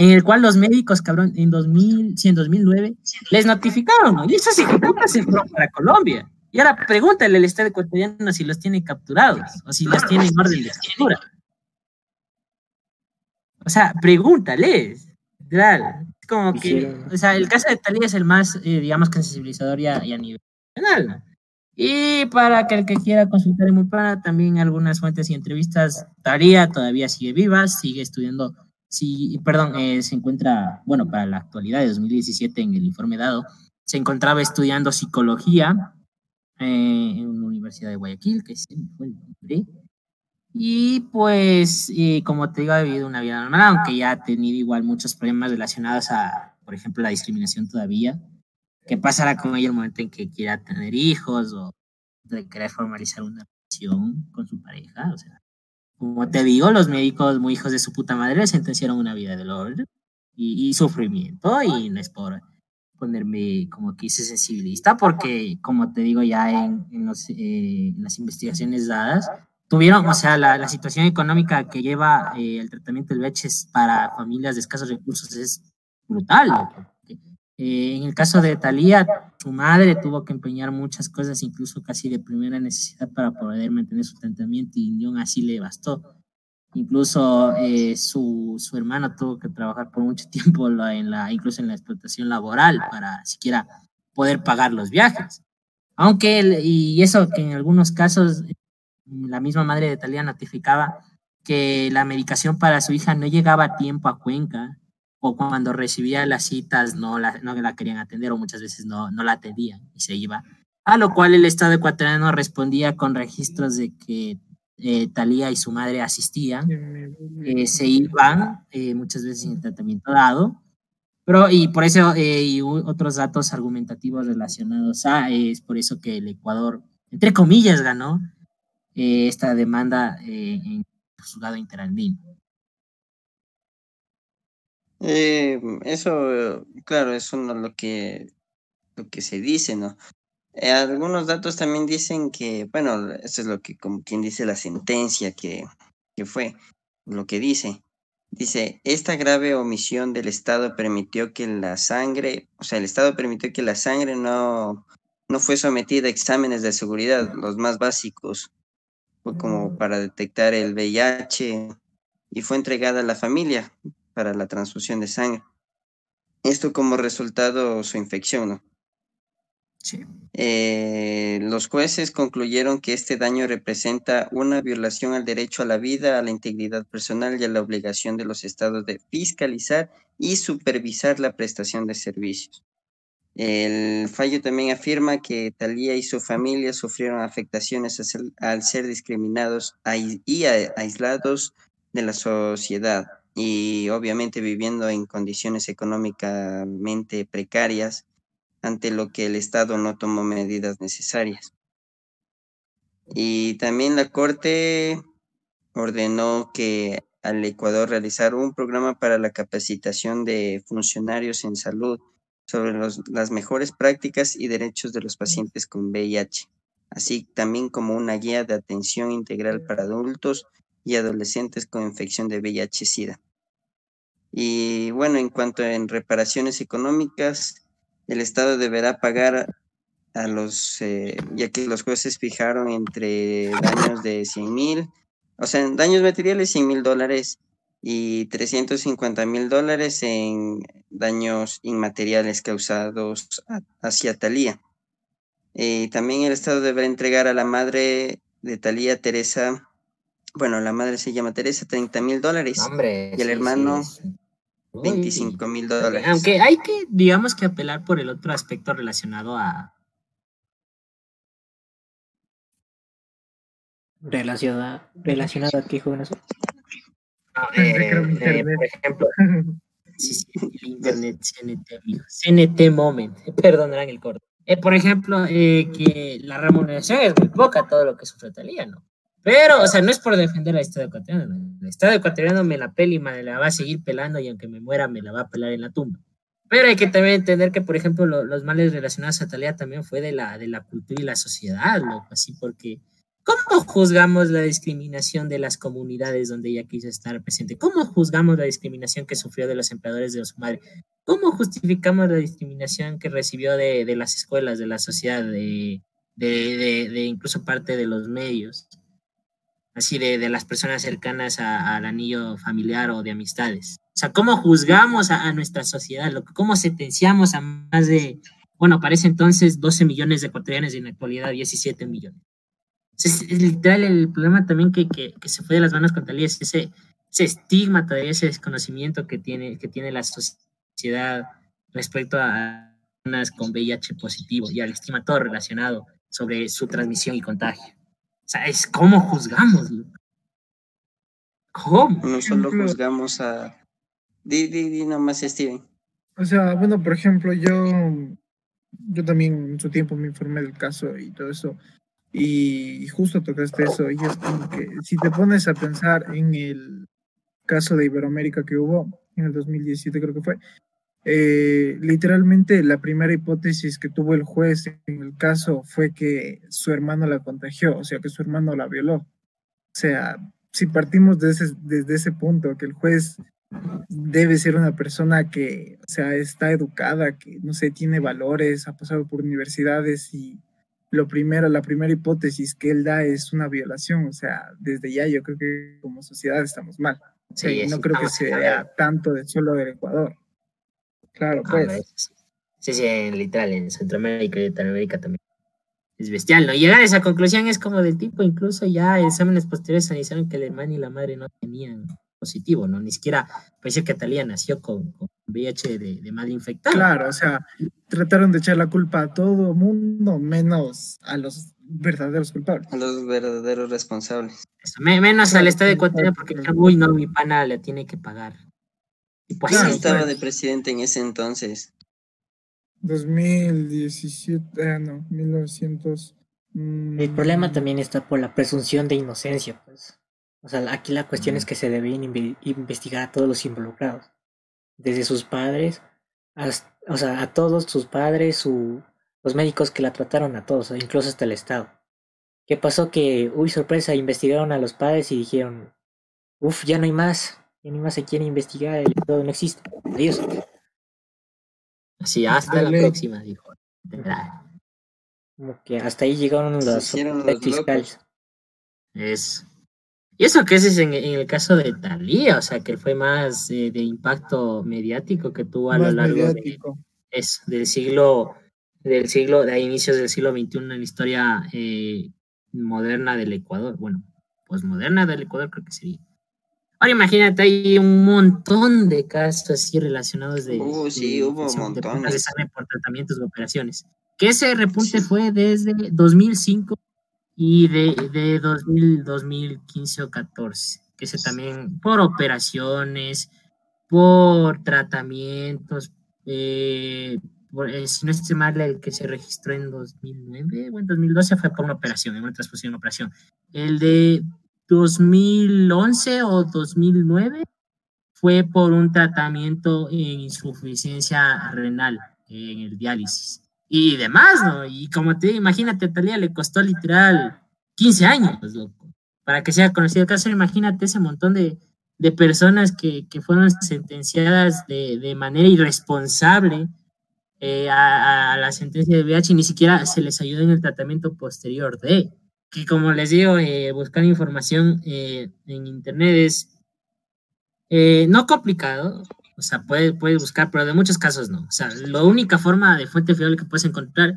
en el cual los médicos, cabrón, en 2000, sí, en 2009, les notificaron, ¿no? Y esos ejecutas se fueron para Colombia. Y ahora pregúntale al Estado ecuatoriano si los tiene capturados o si las tiene en orden de captura. O sea, pregúntales. Claro. Es como que, o sea, el caso de Talía es el más, eh, digamos, sensibilizador ya, a nivel nacional, ¿no? Y para que el que quiera consultar en Mupara, también algunas fuentes y entrevistas, Talía todavía sigue viva, sigue estudiando, sí, perdón, eh, se encuentra, bueno, para la actualidad de 2017 en el informe dado, se encontraba estudiando psicología eh, en la Universidad de Guayaquil, que se fue el nombre, y pues, como te digo, ha vivido una vida normal, aunque ya ha tenido igual muchos problemas relacionados a, por ejemplo, la discriminación todavía. ¿Qué pasará con ella el momento en que quiera tener hijos o de querer formalizar una relación con su pareja? O sea, como te digo, los médicos muy hijos de su puta madre sentenciaron una vida de dolor y, sufrimiento y no es por ponerme como que hice sensibilista porque, como te digo ya en, en, eh, en las investigaciones dadas, tuvieron, o sea, la, la situación económica que lleva eh, el tratamiento del VIH para familias de escasos recursos es brutal. Eh, en el caso de Talía, su madre tuvo que empeñar muchas cosas, incluso casi de primera necesidad, para poder mantener su tratamiento y ni aún así le bastó. Incluso eh, su, su, hermano tuvo que trabajar por mucho tiempo en la, incluso en la explotación laboral para siquiera poder pagar los viajes. Aunque, y eso que en algunos casos la misma madre de Talía notificaba que la medicación para su hija no llegaba a tiempo a Cuenca o cuando recibía las citas no la, no la querían atender o muchas veces no, no la atendían y se iba. A lo cual el Estado ecuatoriano respondía con registros de que eh, Talía y su madre asistían, eh, se iban eh, muchas veces sin tratamiento dado, pero y por eso y otros datos argumentativos relacionados a, es por eso que el Ecuador, entre comillas, ganó eh, esta demanda eh, en su lado interandino. Eh, eso, claro, eso no es lo que, lo que se dice, ¿no? algunos datos también dicen que, bueno, eso es lo que, como quien dice la sentencia que, que fue, lo que dice. Dice, esta grave omisión del Estado permitió que la sangre, o sea, el Estado permitió que la sangre no, no fue sometida a exámenes de seguridad, los más básicos, fue como para detectar el VIH y fue entregada a la familia para la transfusión de sangre. Esto como resultado su infección, ¿no? Sí. Eh, los jueces concluyeron que este daño representa una violación al derecho a la vida, a la integridad personal y a la obligación de los estados de fiscalizar y supervisar la prestación de servicios. El fallo también afirma que Talía y su familia sufrieron afectaciones al ser discriminados y aislados de la sociedad y obviamente viviendo en condiciones económicamente precarias ante lo que el Estado no tomó medidas necesarias. Y también la Corte ordenó que al Ecuador realizar un programa para la capacitación de funcionarios en salud sobre las mejores prácticas y derechos de los pacientes con VIH, así también como una guía de atención integral para adultos y adolescentes con infección de VIH-Sida. Y bueno, en cuanto a reparaciones económicas, el Estado deberá pagar a los, eh, ya que los jueces fijaron entre daños de 100 mil, o sea, daños materiales 100 mil dólares y 350 mil dólares en daños inmateriales causados hacia Talía. Eh, también el Estado deberá entregar a la madre de Talía, Teresa, bueno, la madre se llama Teresa, 30 mil dólares. y el hermano, 25 mil dólares. Aunque hay que, digamos que apelar por el otro aspecto relacionado a... Relacionado, relacionado a qué jóvenes. Eh, eh, por ejemplo, sí, sí, el internet, CNT, amigo. CNT Moment, perdonarán el corte. Eh, por ejemplo, que la remuneración es muy poca, todo lo que sufre Talía, ¿no? Pero, o sea, no es por defender al Estado ecuatoriano. El Estado ecuatoriano me la pela y me la va a seguir pelando y aunque me muera me la va a pelar en la tumba. Pero hay que también entender que, por ejemplo, los males relacionados a Talía también fue de la, de la cultura y la sociedad, loco, así porque ¿Cómo juzgamos la discriminación de las comunidades donde ella quiso estar presente? ¿Cómo juzgamos la discriminación que sufrió de los empleadores de su madre? ¿Cómo justificamos la discriminación que recibió de, de las escuelas, de la sociedad, de, de, de, incluso parte de los medios? Así de, de las personas cercanas al anillo familiar o de amistades. O sea, ¿cómo juzgamos a, a nuestra sociedad? ¿Cómo sentenciamos a más de, bueno, parece entonces 12 millones de ecuatorianos y en la actualidad 17 millones? es, literal el problema también que, que, que, se fue de las manos con Talía, es ese, ese estigma todavía, ese desconocimiento que tiene, que tiene la sociedad respecto a personas con VIH positivo y al estigma todo relacionado sobre su transmisión y contagio. O sea, es cómo juzgamos. ¿Cómo? No solo juzgamos a... Di, di, di nomás, Steven. O sea, bueno, por ejemplo, yo, yo también en su tiempo me informé del caso y todo eso. Y justo tocaste eso, y es como que si te pones a pensar en el caso de Iberoamérica que hubo en el 2017 creo que fue, eh, literalmente la primera hipótesis que tuvo el juez en el caso fue que su hermano la contagió, o sea, que su hermano la violó. O sea, si partimos desde, desde ese punto, que el juez debe ser una persona que, o sea, está educada, que, no sé, tiene valores, ha pasado por universidades y lo primero, la primera hipótesis que él da es una violación, o sea, desde ya yo creo que como sociedad estamos mal. Sí, no creo que sea tanto de solo del Ecuador. Claro, ah, pues. Sí, sí, literal, en Centroamérica y Latinoamérica también. Es bestial, ¿no? Llegar a esa conclusión es como del tipo, incluso ya exámenes posteriores analizaron que el hermano y la madre no tenían positivo, ¿no? Ni siquiera parece que Talía nació con, VIH de, mal infectado. Claro, o sea, trataron de echar la culpa a todo mundo, menos a los verdaderos culpables. A los verdaderos responsables. menos al Estado de Ecuador, porque, uy, no, mi pana le tiene que pagar. Y pues estaba de presidente en ese entonces? 2017, ah, no, 1900. El problema también está por la presunción de inocencia, pues. O sea, aquí la cuestión es que se deben investigar a todos los involucrados, desde sus padres, o sea, a todos sus padres, su, los médicos que la trataron, a todos, incluso hasta el Estado. ¿Qué pasó? Que, uy, sorpresa, investigaron a los padres y dijeron, uff, ya no hay más, hay más se quiere investigar, ya todo no existe. Adiós. Así, hasta la próxima, dijo. Como que hasta ahí llegaron los, los fiscales. Es. Y eso que ese es en, el caso de Talía, o sea, que fue más eh, de impacto mediático que tuvo a lo largo de, del siglo, del siglo, de inicios del siglo XXI en la historia eh, moderna del Ecuador. Bueno, pues moderna del Ecuador creo que sería. Ahora imagínate, hay un montón de casos así relacionados de... Uh, sí, hubo un montón. De por tratamientos de operaciones. Que ese repunte fue desde 2005 y de, de 2000, 2015 o 14, que se también por operaciones, por tratamientos, eh, eh, si no estoy mal, el que se registró en 2009 o en 2012 fue por una operación, en una transfusión, operación. El de 2011 o 2009 fue por un tratamiento en insuficiencia renal, en el diálisis y demás, ¿no? Y como te imagínate, a Talía le costó literal 15 años, pues, loco, para que sea conocido el caso. Imagínate ese montón de, de personas que, que, fueron sentenciadas de, de manera irresponsable eh, a, a, la sentencia de VIH y ni siquiera se les ayudó en el tratamiento posterior de, que como les digo, eh, buscar información eh, en internet es no complicado, o sea, puedes puede buscar, pero de muchos casos no. O sea, la única forma de fuente fiable que puedes encontrar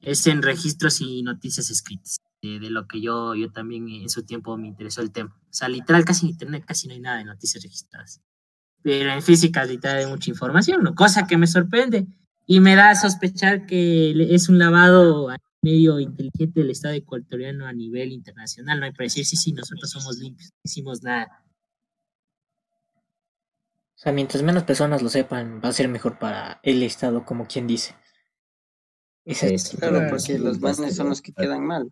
es en registros y noticias escritas, de, lo que yo, yo también en su tiempo me interesó el tema. O sea, literal, casi en internet casi no hay nada de noticias registradas. Pero en física, literal, hay mucha información, ¿no? cosa que me sorprende y me da a sospechar que es un lavado medio inteligente del Estado ecuatoriano a nivel internacional. No hay para decir, sí, sí, nosotros somos limpios, no hicimos nada sea, mientras menos personas lo sepan, va a ser mejor para el Estado, como quien dice. es, claro, porque los manes son los que quedan mal.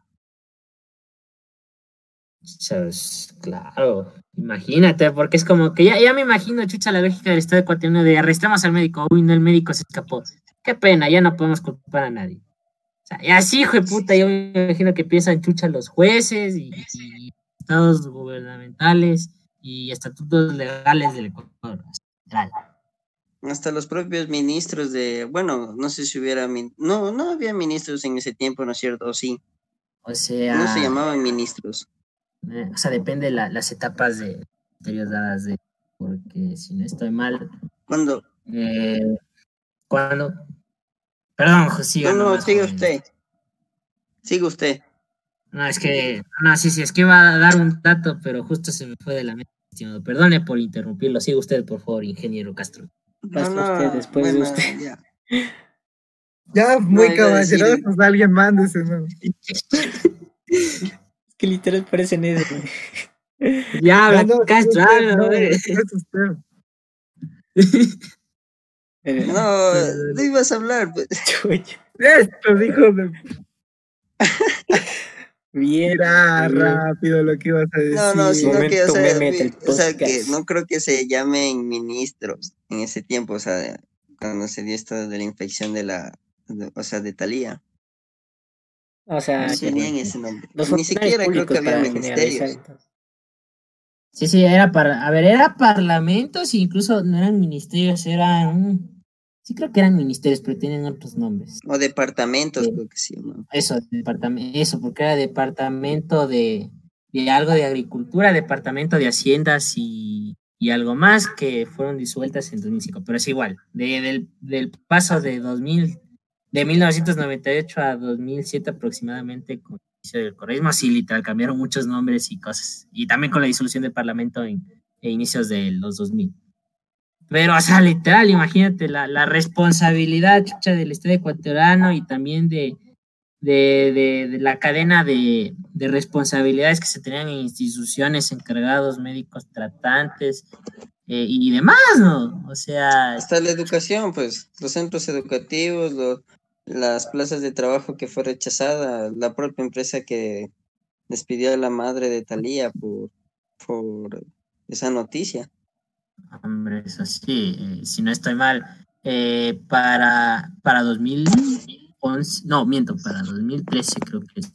Claro, imagínate, porque es como que ya, ya me imagino, chucha, la lógica del Estado ecuatoriano de arrestamos al médico, uy, no, el médico se escapó. Qué pena, ya no podemos culpar a nadie. Y así, hijo de puta, yo me imagino que piensan chucha los jueces y, estados gubernamentales y estatutos legales del Ecuador. Hasta los propios ministros de, bueno, no sé si hubiera, no, no había ministros en ese tiempo, ¿no es cierto? ¿O sí? O sea... No se llamaban ministros. Eh, o sea, depende de las etapas de dadas de, porque si no estoy mal. ¿Cuándo? Eh, ¿Cuándo? Perdón, José. No, no, sigue usted. Sigue usted. No, es que, no, sí, sí, es que iba a dar un dato, pero justo se me fue de la mente, estimado. Perdone por interrumpirlo. Sigue usted, por favor, ingeniero Castro. No, no, usted después de usted. Ya, ya muy caballeroso, pues, alguien mándese, ¿no? es que literal parecen eso. Ya, habla, Castro, habla, no, no, no ibas a hablar. Pues. Esto, dijo de... Bien. rápido lo que ibas a decir. No, no, sino que, o sea, que no creo que se llamen ministros en ese tiempo, o sea, cuando se dio esto de la infección de la, o sea, de Talía. O sea, no tenían ese nombre. Ni siquiera creo que había ministerios. Sí, sí, era para, a ver, era parlamentos, incluso no eran ministerios, eran Sí, creo que eran ministerios, pero tienen otros nombres. O departamentos, creo que sí. ¿no? Eso, departamento, eso, porque era departamento de, de, algo de agricultura, departamento de haciendas y, y, algo más que fueron disueltas en 2005. Pero es igual, de, del, del, paso de 2000, de 1998 a 2007 aproximadamente con del correísmo, sí, literal, cambiaron muchos nombres y cosas. Y también con la disolución del parlamento en, en inicios de los 2000. Pero, o sea, literal, imagínate la, la responsabilidad chucha, del Estado ecuatoriano y también de, de, de, la cadena de, de, responsabilidades que se tenían en instituciones, encargados, médicos, tratantes eh, y demás, ¿no? O sea... Hasta la educación, pues, los centros educativos, las plazas de trabajo que fue rechazada, la propia empresa que despidió a la madre de Talía por, por esa noticia. Hombre, eso sí, eh, si no estoy mal, eh, para, para 2011, no, miento, para 2013 creo que se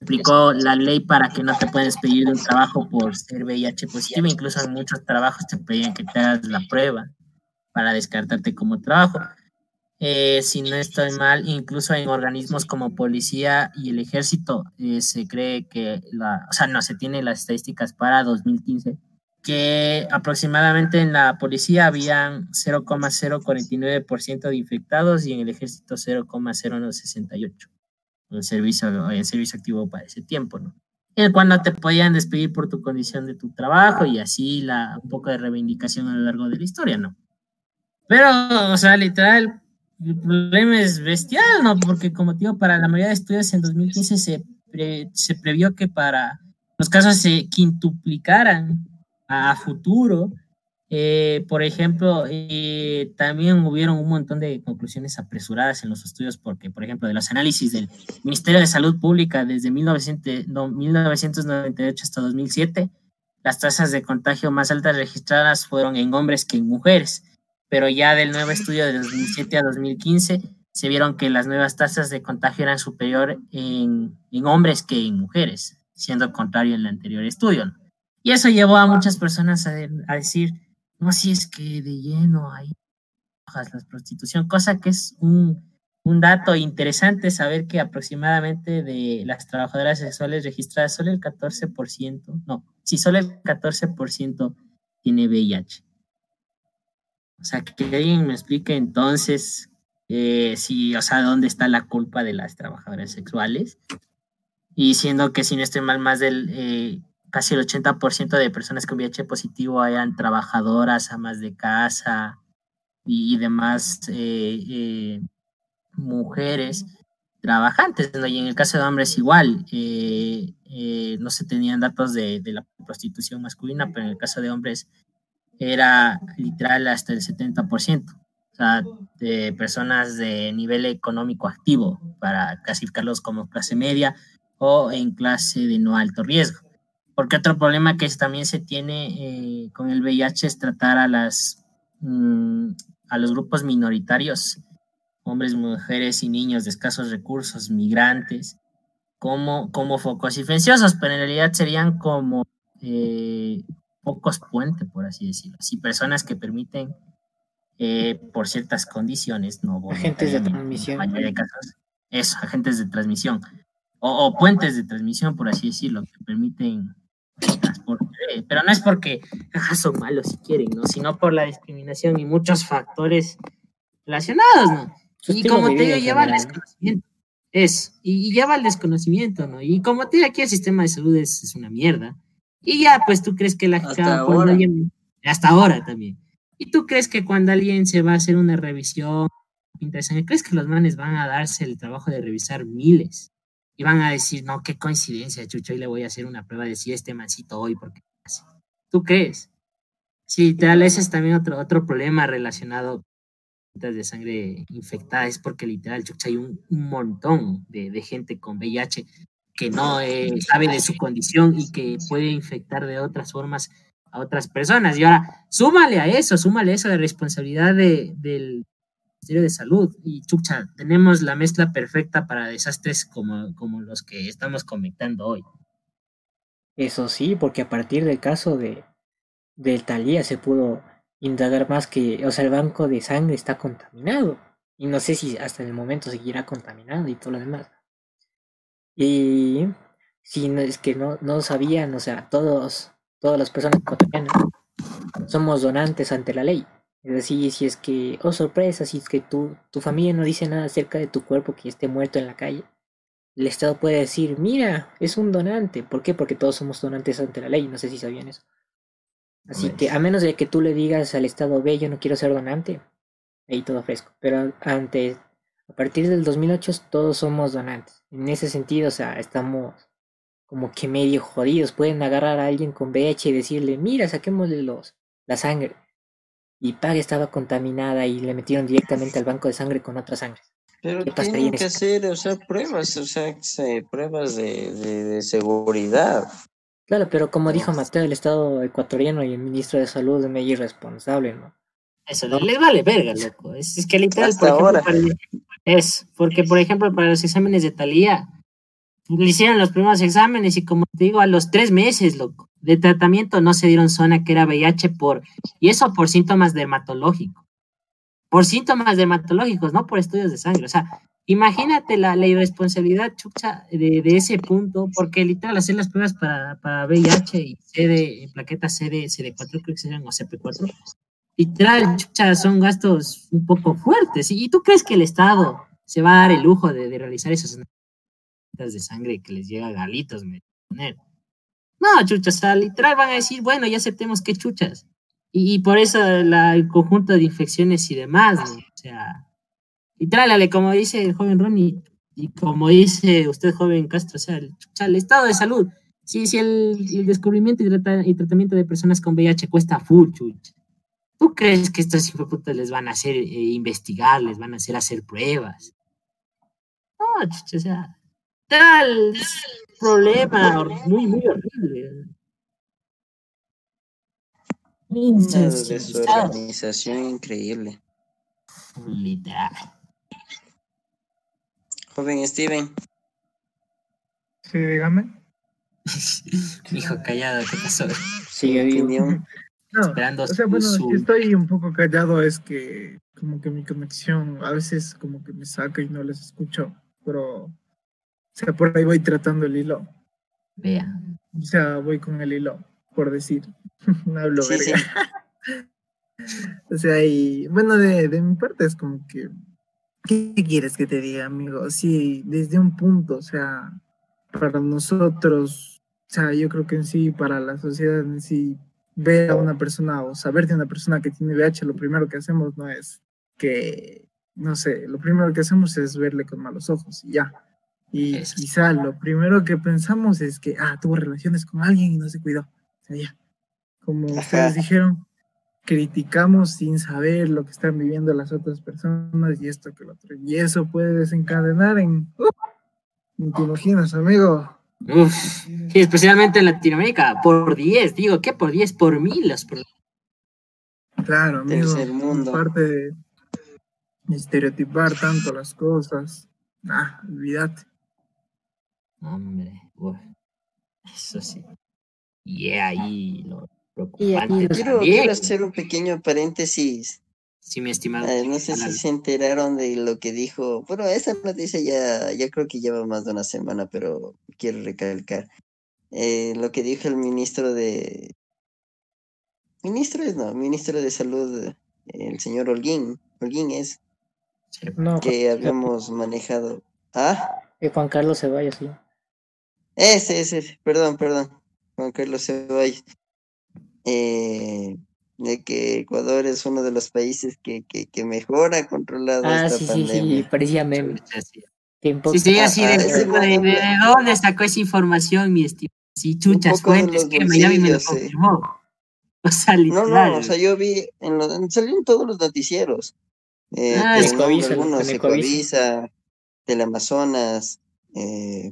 aplicó la ley para que no te puedes pedir un trabajo por ser VIH positivo, incluso en muchos trabajos te pedían que te hagas la prueba para descartarte como trabajo. Eh, si no estoy mal, incluso en organismos como policía y el ejército, se cree que, la, o sea, no se tiene las estadísticas para 2015 que aproximadamente en la policía habían 0,049% de infectados y en el ejército 0,0168 en servicio, en servicio activo para ese tiempo, ¿no? En cuando te podían despedir por tu condición de tu trabajo y así la, un poco de reivindicación a lo largo de la historia, ¿no? Pero, o sea, literal, el problema es bestial, ¿no? Porque como digo, para la mayoría de estudios en 2015 se, se previó que para los casos se quintuplicaran a futuro. Eh, por ejemplo, eh, también hubieron un montón de conclusiones apresuradas en los estudios porque, por ejemplo, de los análisis del Ministerio de Salud Pública desde 1900, 1998 hasta 2007, las tasas de contagio más altas registradas fueron en hombres que en mujeres, pero ya del nuevo estudio de 2007 a 2015 se vieron que las nuevas tasas de contagio eran superior en, hombres que en mujeres, siendo contrario en el anterior estudio. Y eso llevó a muchas personas a, decir, no, si es que de lleno hay la prostitución, cosa que es un, dato interesante saber que aproximadamente de las trabajadoras sexuales registradas, solo el 14%, no, si solo el 14% tiene VIH. O sea, que alguien me explique entonces eh, si, o sea, dónde está la culpa de las trabajadoras sexuales. Y siendo que si no estoy mal, más del eh, casi el 80% de personas con VIH positivo eran trabajadoras, amas de casa y, demás eh, mujeres trabajantes, y en el caso de hombres igual, no se tenían datos de, de, la prostitución masculina, pero en el caso de hombres era literal hasta el 70%, o sea, de personas de nivel económico activo, para clasificarlos como clase media o en clase de no alto riesgo. Porque otro problema que también se tiene eh, con el VIH es tratar a las mm, a los grupos minoritarios hombres, mujeres y niños de escasos recursos, migrantes, como, como focos infecciosos, pero en realidad serían como eh, pocos puentes, por así decirlo, así personas que permiten eh, por ciertas condiciones, no agentes de transmisión. De casos, eso, agentes de transmisión o, puentes de transmisión, por así decirlo, que permiten transporte. Pero no es porque son malos si quieren, ¿no? Sino por la discriminación y muchos factores relacionados, ¿no? y como te digo, lleva al desconocimiento. Es, y, lleva al desconocimiento, ¿no? Y como te digo, aquí el sistema de salud es, una mierda. Y ya, pues tú crees que la hasta ahora. hasta ahora también. Y tú crees que cuando alguien se va a hacer una revisión, ¿crees que los manes van a darse el trabajo de revisar miles? Y van a decir, no, qué coincidencia, Chucho, hoy le voy a hacer una prueba de si este mancito hoy, porque ¿Tú crees? Sí, tal, ese es también otro, otro problema relacionado de sangre infectada, es porque literal, Chucha, hay un, montón de, gente con VIH que no eh, sabe de su condición y que puede infectar de otras formas a otras personas. Y ahora, súmale a eso, súmale a eso de responsabilidad de, del Ministerio de Salud. Y chucha, tenemos la mezcla perfecta para desastres como, como los que estamos comentando hoy. Eso sí, porque a partir del caso de del Talía se pudo indagar más que, o sea, el banco de sangre está contaminado. Y no sé si hasta el momento seguirá contaminado y todo lo demás. Y si no, es que no, no sabían, o sea, todos, todas las personas ecuatorianas somos donantes ante la ley. Es decir, si es que, oh sorpresa, si es que tu, tu familia no dice nada acerca de tu cuerpo que esté muerto en la calle, el Estado puede decir, mira, es un donante. ¿Por qué? Porque todos somos donantes ante la ley. No sé si sabían eso. Así que a menos de que tú le digas al Estado, ve, yo no quiero ser donante, ahí todo fresco. Pero antes, a partir del 2008 todos somos donantes. En ese sentido, o sea, estamos como que medio jodidos. Pueden agarrar a alguien con VIH y decirle, mira, saquémosle los, la sangre. Y Paga estaba contaminada y le metieron directamente al banco de sangre con otra sangre. Pero tienen que hacer, o sea, pruebas, o sea, pruebas de, de, seguridad. Claro, pero como dijo Mateo, el Estado ecuatoriano y el ministro de Salud es medio irresponsable, ¿no? Eso, no les vale verga, loco. Es, que literal, por ejemplo, es, porque por ejemplo, para los exámenes de Talía, le hicieron los primeros exámenes y como te digo, a los tres meses, loco, de tratamiento no se dieron zona que era VIH por, y eso por síntomas dermatológicos por síntomas dermatológicos, no por estudios de sangre. O sea, imagínate la, irresponsabilidad chucha de, ese punto, porque literal hacer las pruebas para, para VIH y CD, plaqueta CD, CD4, creo que se llaman, o CP4, literal, chucha, son gastos un poco fuertes. ¿Y tú crees que el Estado se va a dar el lujo de, realizar esas de sangre que les llega a galitos? No, chucha, o literal van a decir, bueno, ya aceptemos que chuchas. Y, por eso la, el conjunto de infecciones y demás, ¿no? O sea, y trálale, como dice el joven Ronnie, y como dice usted, joven Castro, o sea, el, estado de salud. Sí, sí, el, descubrimiento y, tratamiento de personas con VIH cuesta full, chuch. ¿Tú crees que estos infectos les van a hacer eh, investigar, les van a hacer hacer pruebas? No, o sea, tal problema muy, muy horrible. de su organización increíble. Literal. Joven Steven. Sí, dígame. Hijo callado, ¿qué pasó? Sigue vivo. No, Esperando o sea, bueno, si estoy un poco callado es que como que mi conexión a veces como que me saca y no les escucho, pero o sea, por ahí voy tratando el hilo. Vea. O sea, voy con el hilo, por decir. no hablo verga. o sea, y bueno, de, de mi parte es como que, ¿qué quieres que te diga, amigo? Sí, desde un punto, o sea, para nosotros, o sea, yo creo que en sí, para la sociedad en sí, ver a una persona o saber de una persona que tiene VIH, lo primero que hacemos no es que, no sé, lo primero que hacemos es verle con malos ojos y ya. Y quizá lo primero que pensamos es que, ah, tuvo relaciones con alguien y no se cuidó. O sea, ya como ustedes dijeron, criticamos sin saber lo que están viviendo las otras personas y esto que lo otro. Y eso puede desencadenar en... Uh, te imaginas, amigo? Uf, sí, especialmente en Latinoamérica, por 10, digo, ¿qué por 10? Por mil los Claro, amigo. Parte de, estereotipar tanto las cosas. Ah, olvídate. Hombre, uf, eso sí. Y ahí lo Y preocupante los- Quiero, quiero hacer un pequeño paréntesis. Sí, mi estimado. Eh, no sé si se enteraron de lo que dijo. Bueno, esa noticia ya, ya creo que lleva más de una semana, pero quiero recalcar. Eh, lo que dijo el ministro de. Ministro es, no, ministro de Salud, el señor Holguín. Holguín es Sí. No, que habíamos manejado. Ah, que Juan Carlos Ceballos, sí. ese, ese, ese, perdón, perdón. Juan Carlos Ceballos. Eh, de que Ecuador es uno de los países que, que, que mejor ha controlado Ah, esta sí, sí, pandemia. sí, parecía meme. Sí, Tiempo. sí, sí, así de, Ah, de- de- de dónde sacó esa información, mi estimado. Sí, chuchas, fuentes, que Miami me lo sí. confirmó. O sea, No, literal. no, o sea, yo vi, en los, en- salió en todos los noticieros. Eh, Ah, algunos, Teleamazonas, eh,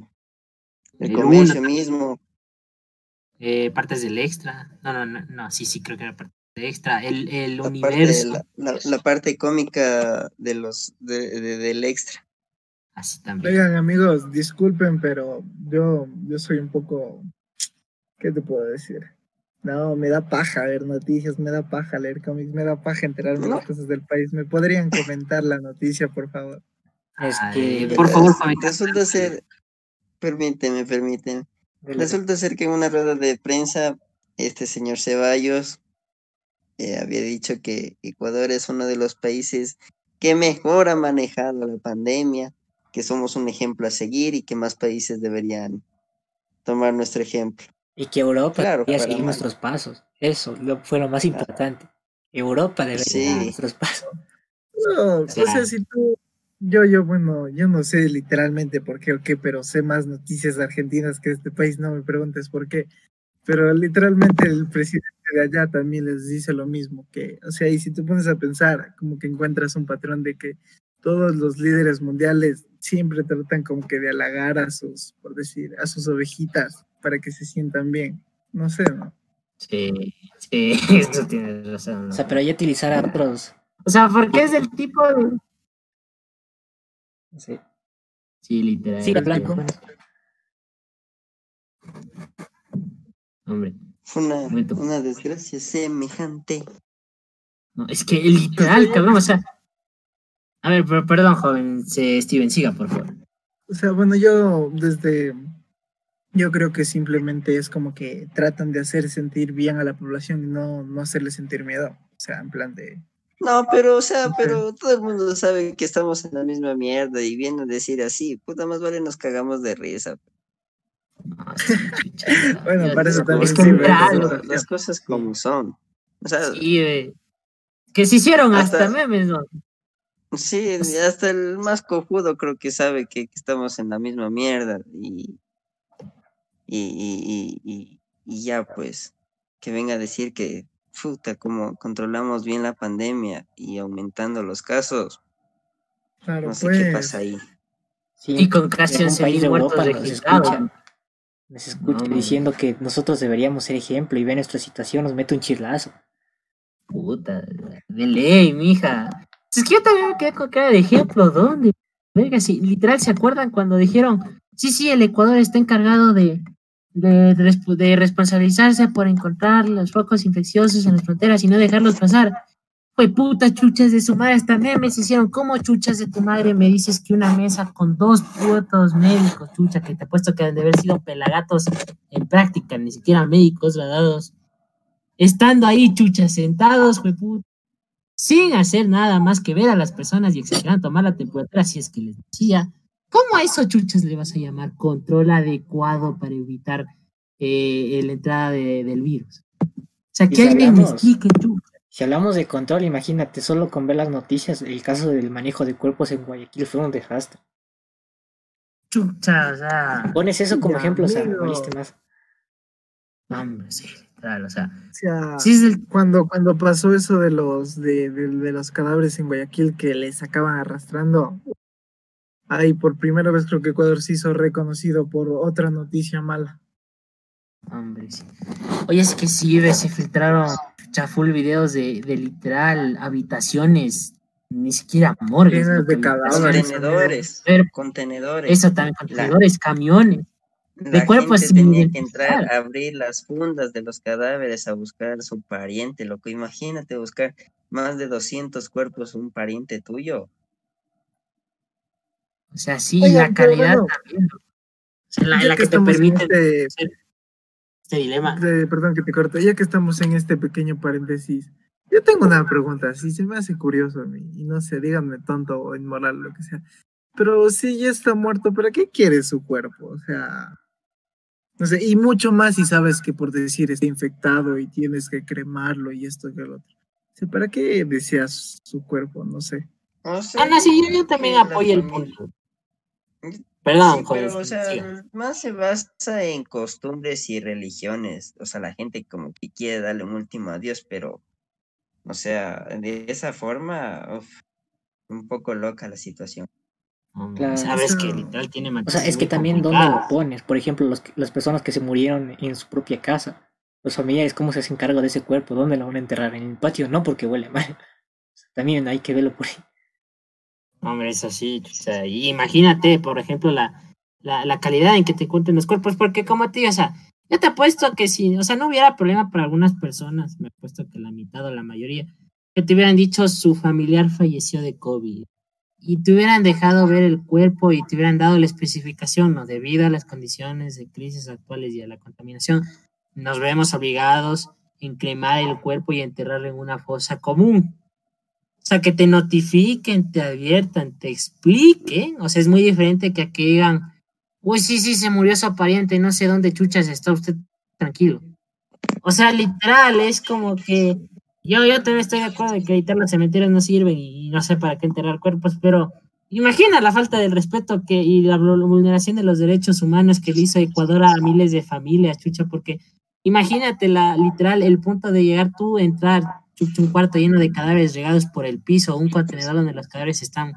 el El comercio mismo. Eh, partes del extra. No, no, no, no, sí, sí, creo que era parte extra. El, el La parte, universo. la, la- la parte cómica de los de, de- del extra. Así también. Oigan, amigos, disculpen, pero yo, yo soy un poco. ¿Qué te puedo decir? No, me da paja ver noticias, me da paja leer cómics, me da paja enterarme de No. las cosas del país. ¿Me podrían comentar la noticia, por favor? Es Ay, que- por favor, Res- joven. Resulta ser, permíteme, permíteme. Resulta ser que en una rueda de prensa, este señor Ceballos eh, había dicho que Ecuador es uno de los países que mejor ha manejado la pandemia, que somos un ejemplo a seguir y que más países deberían tomar nuestro ejemplo. Y que Europa Claro, debería para seguir mal. nuestros pasos. Eso lo- fue lo más importante. Europa debería Sí. seguir nuestros pasos. No, o sea, si tú. Yo, yo, bueno, yo no sé literalmente por qué o qué, pero sé más noticias argentinas que este país, no me preguntes por qué. Pero literalmente el presidente de allá también les dice lo mismo, que, o sea, y si tú pones a pensar, como que encuentras un patrón de que todos los líderes mundiales siempre tratan como que de halagar a sus, por decir, a sus ovejitas para que se sientan bien. No sé, ¿no? Sí, sí, eso tienes razón. O sea, pero hay que utilizar a otros. O sea, porque es del tipo de... sé. Sí, literal. Sí, blanco. Hombre, Fue una, Momento. una desgracia semejante. no, es que literal, cabrón, o sea... A ver, pero, perdón, joven, se- Steven, siga, por favor. O sea, bueno, yo desde, yo creo que simplemente es como que tratan de hacer sentir bien a la población y no, no hacerle sentir miedo. O sea, en plan de, No, pero, o sea, pero todo el mundo sabe que estamos en la misma mierda y vienen a decir así, puta más vale nos cagamos de risa. No. Bueno, Ya, para eso también es las cosas como son. O sea, Sí, eh, que se hicieron hasta, Hasta- memes, ¿no? sí, hasta el más cojudo creo que sabe que, que estamos en la misma mierda y, y, y, y, y- y ya pues, que venga a decir que, puta, como controlamos bien la pandemia y aumentando los casos, claro, no sé pues, qué pasa ahí. Sí, Y con casi algún 11 país mil de muertos Europa nos registrados. Nos escucha No, diciendo que nosotros deberíamos ser ejemplo y ve nuestra situación, nos mete un chirlazo. Puta, de ley, mija. Es que yo también me quedé con cara de ejemplo, ¿dónde? Verga, sí, literal, ¿se acuerdan cuando dijeron, sí, sí, el Ecuador está encargado de, de, de responsabilizarse por encontrar los focos infecciosos en las fronteras y no dejarlos pasar? Fue puta chuchas de su madre, hasta memes hicieron, ¿cómo chuchas de tu madre me dices que una mesa con dos putos médicos, chucha, que te apuesto que han de haber sido pelagatos en práctica, ni siquiera médicos gradados, estando ahí, chuchas, sentados, fue puta sin hacer nada más que ver a las personas y exagerar, tomar la temperatura, si es que les decía, ¿cómo a eso, chuchas, le vas a llamar control adecuado para evitar eh, la entrada de- del virus? O sea, que alguien me explique, chucha. Si hablamos de control, imagínate, solo con ver las noticias, el caso del manejo de cuerpos en Guayaquil fue un desastre. Chucha, o sea, Pones eso como ejemplo, o sea, amigo. más. hombre, sí, claro, o sea, o sea, sí es el, cuando, cuando pasó eso de los, de, de- de los cadáveres en Guayaquil que les sacaban arrastrando, ahí por primera vez creo que Ecuador se hizo reconocido por otra noticia mala. hombre, sí. Oye, es que sí, ve, se filtraron chucha, full videos de, de literal habitaciones ni siquiera morgues. Llenas de cadáveres. Contenedores, Pero contenedores. eso también, contenedores, camiones. La cuerpos gente tenía sin que entrar a abrir las fundas de los cadáveres a buscar a su pariente, loco. Imagínate buscar más de 200 cuerpos un pariente tuyo. O sea, sí, la calidad bueno, también. sea, la, que, te permiten este- este dilema. de- perdón que te corto, ya que estamos en este pequeño paréntesis, yo tengo una pregunta, si se me hace curioso a mí, y no sé, díganme tonto o inmoral, lo que sea, pero si ya está muerto, ¿para qué quiere su cuerpo? O sea, no sé, y mucho más si sabes que por decir está infectado y tienes que cremarlo y esto y lo otro. O sea, ¿para qué deseas su cuerpo? No sé. No sé, Ah, no, sí, yo, yo también apoyo el punto. Perdón, Sí, pero, o sea, siga. más se basa en costumbres y religiones. O sea, la gente como que quiere darle un último adiós, pero, o sea, de esa forma, uf, un poco loca la situación. Claro. Sabes que literal tiene O sea, es que también dónde lo pones. Por ejemplo, los, las personas que se murieron en su propia casa. Los familiares, ¿cómo se hacen cargo de ese cuerpo? ¿Dónde lo van a enterrar? ¿En el patio? No, porque huele mal. O sea, también hay que verlo por ahí. Hombre, es así. O sea, imagínate, por ejemplo, la, la, la calidad en que te encuentren los cuerpos, porque como te digo, o sea, yo te apuesto que si, o sea, no hubiera problema para algunas personas, me apuesto que la mitad o la mayoría, que te hubieran dicho su familiar falleció de COVID y te hubieran dejado ver el cuerpo y te hubieran dado la especificación, ¿no? Debido a las condiciones de crisis actuales y a la contaminación, nos vemos obligados en cremar el cuerpo y enterrarlo en una fosa común. O sea, que te notifiquen, te adviertan, te expliquen. O sea, es muy diferente que que digan, uy, sí, sí, se murió su pariente, no sé dónde chuchas está usted tranquilo. O sea, literal, es como que yo, yo también estoy de acuerdo de que ahorita los cementerios no sirven y no sé para qué enterrar cuerpos, pero imagina la falta del respeto que y la vul- vulneración de los derechos humanos que le hizo Ecuador a miles de familias, chucha, porque imagínate la literal el punto de llegar tú entrar un cuarto lleno de cadáveres regados por el piso, un contenedor donde los cadáveres están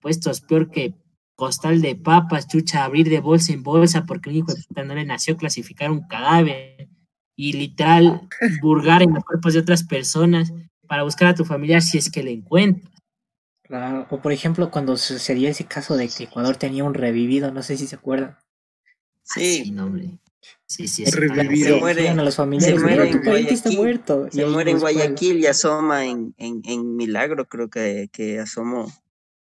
puestos peor que costal de papas, chucha, abrir de bolsa en bolsa porque el hijo de puta no le nació clasificar un cadáver y literal burgar en los cuerpos de otras personas para buscar a tu familiar si es que le encuentras. Claro. O por ejemplo, cuando sucedió ese caso de que Ecuador tenía un revivido, no sé si se acuerdan. Sí, no, hombre. Sí, sí, sí. revivido. Se muere- a los familiares, muere "Mira, en pariente está Guayaquil, muerto. Se muere en Guayaquil y asoma en, en, en Milagro, creo que, que asomó.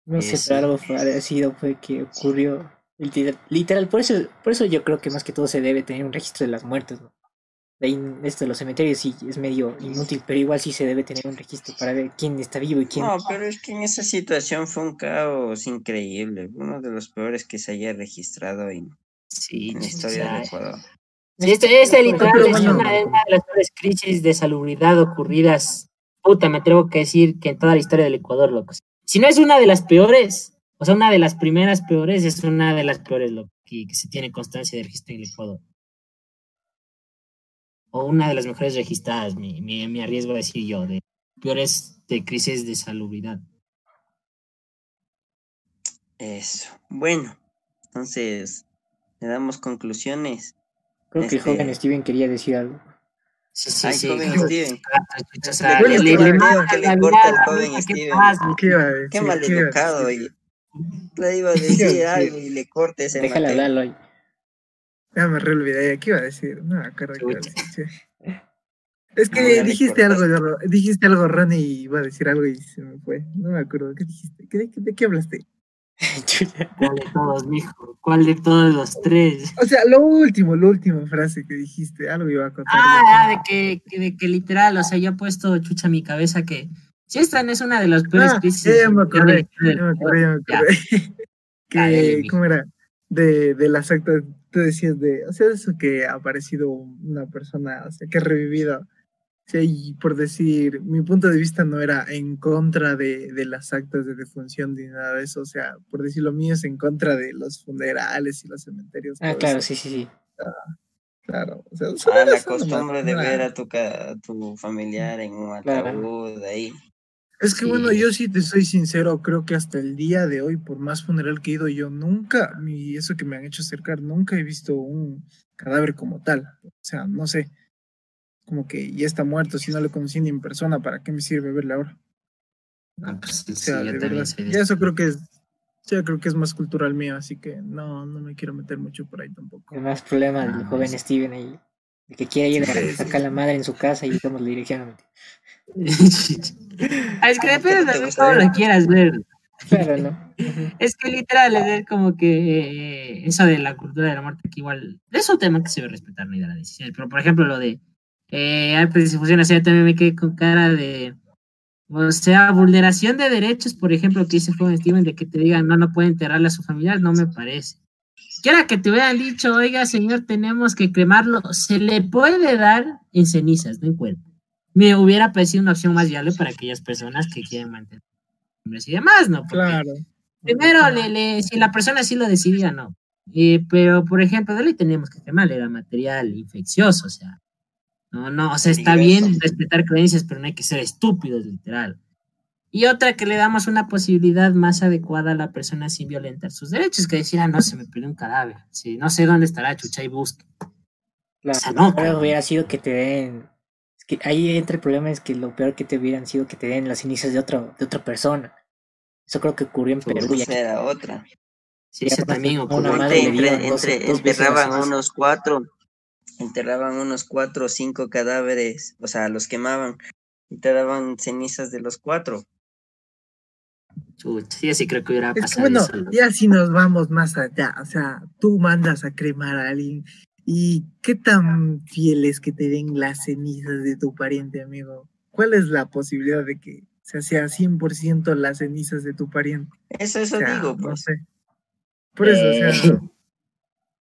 No sé, pero algo parecido fue que ocurrió. Literal, literal, por eso, por eso yo creo que más que todo se debe tener un registro de las muertes, ¿no? De ahí, esto de los cementerios sí es medio inútil, pero igual sí se debe tener un registro para ver quién está vivo y quién No, pero es que en esa situación fue un caos increíble, uno de los peores que se haya registrado en, Sí, en la historia de Ecuador. Sí, este, este literal Pero es una de una de las peores crisis de salubridad ocurridas, puta, me atrevo que decir que en toda la historia del Ecuador, loco. Si no es una de las peores, o sea, una de las primeras peores, es una de las peores, loco, que, que se tiene constancia de registro en el Ecuador. O una de las mejores registradas, me, me, me arriesgo a decir yo, de peores de crisis de salubridad. Eso. Bueno, entonces, le damos conclusiones. Creo que el Este- joven Steven quería decir algo. Sí, sí, Ay, sí. joven Steven. o sea, Bueno, le- le- que corta joven ¿qué Steven. ¿Qué maleducado, le iba a decir algo y le corte ese Déjale hablarlo hoy. Ya me reolvidé. ¿Qué iba a decir? No me acuerdo qué iba a decir. Es que dijiste algo, dijiste algo, Ronnie, y iba a decir algo y se me fue. No me acuerdo. ¿Qué dijiste? ¿Qué- de, de qué hablaste? ¿Cuál de todos, mijo? ¿Cuál de todos los tres? O sea, lo último, la última frase que dijiste. Algo iba a contar. Ah, ah, de que, que- de que literal, o sea, yo he puesto chucha a mi cabeza que si esta no es una de las peores Ah, crisis. ya, ya me acordé, ya me acordé, ya me acordé. Dale, que. ¿cómo era? De, de las actas, tú decías de, o sea, eso que ha aparecido una persona, o sea, que ha revivido. Y por decir, mi punto de vista no era en contra de, de las actas de defunción ni nada de eso, o sea, por decir lo mío es en contra de los funerales y los cementerios. Ah, claro, eso, sí, sí, sí. claro. O sea, Ah, la nomás, costumbre de ver a tu, ca- a tu familiar en un Claro. ataúd ahí. Es que Sí. bueno, yo sí te soy sincero, creo que hasta el día de hoy, por más funeral que he ido, yo nunca, y eso que me han hecho acercar, nunca he visto un cadáver como tal. O sea, no sé, como que ya está muerto, si no lo conocí ni en persona, ¿para qué me sirve verle ahora? No, pues, O sea, sí, de también verdad. eso creo que es, yo creo que es más cultural mío, así que no, no me quiero meter mucho por ahí tampoco. El más problema del Ah, joven sí. Steven ahí. El que quiere ir a sacar la madre en su casa y damos la dirección. Ah, es que Ah, depende ¿te de cómo lo quieras ver. Claro, ¿no? Es que literal es como que eh, eso de la cultura de la muerte que igual es un tema que se debe respetar ni de las decisiones. Pero por ejemplo lo de eh, si funciona así, también me quedé con cara de o sea, vulneración de derechos, por ejemplo, que dice joven Steven, de que te digan no, no puede enterrarle a su familiar, no me parece. Quiera que te hubieran dicho, oiga, señor, tenemos que cremarlo, se le puede dar en cenizas, no en cuerpo. Me hubiera parecido una opción más viable para aquellas personas que quieren mantener hombres y demás, ¿no? Porque Claro. Primero, le, le- si la persona sí lo decidía, no. Eh, pero, por ejemplo, de ley teníamos que quemar, era material infeccioso, o sea. No, no, o sea, está bien respetar creencias, pero no hay que ser estúpidos, literal. Y otra que le damos una posibilidad más adecuada a la persona sin violentar sus derechos, que decir, ah, no, se me perdió un cadáver. Sí, no sé dónde estará, chucha, y busque. Claro, sea, no, lo peor hubiera sido que te den. Es que ahí entra el problema, es que lo peor que te hubieran sido que te den las cenizas de otra, de otra persona. Eso creo que ocurrió en Perú. y aquí- era otra. Sí, eso también Una ocurrió. madre Entre- entre- entre- unos cuatro, enterraban unos cuatro o cinco cadáveres, o sea, los quemaban y te daban cenizas de los cuatro. Sí, sí creo que hubiera Es que pasado bueno, eso. ¿no? ya si nos vamos más allá, o sea, tú mandas a cremar a alguien y qué tan fiel es que te den las cenizas de tu pariente, amigo. ¿Cuál es la posibilidad de que se sea 100% las cenizas de tu pariente? Eso, eso O sea, digo, no pues. sé. Por eso, o sea, Eh.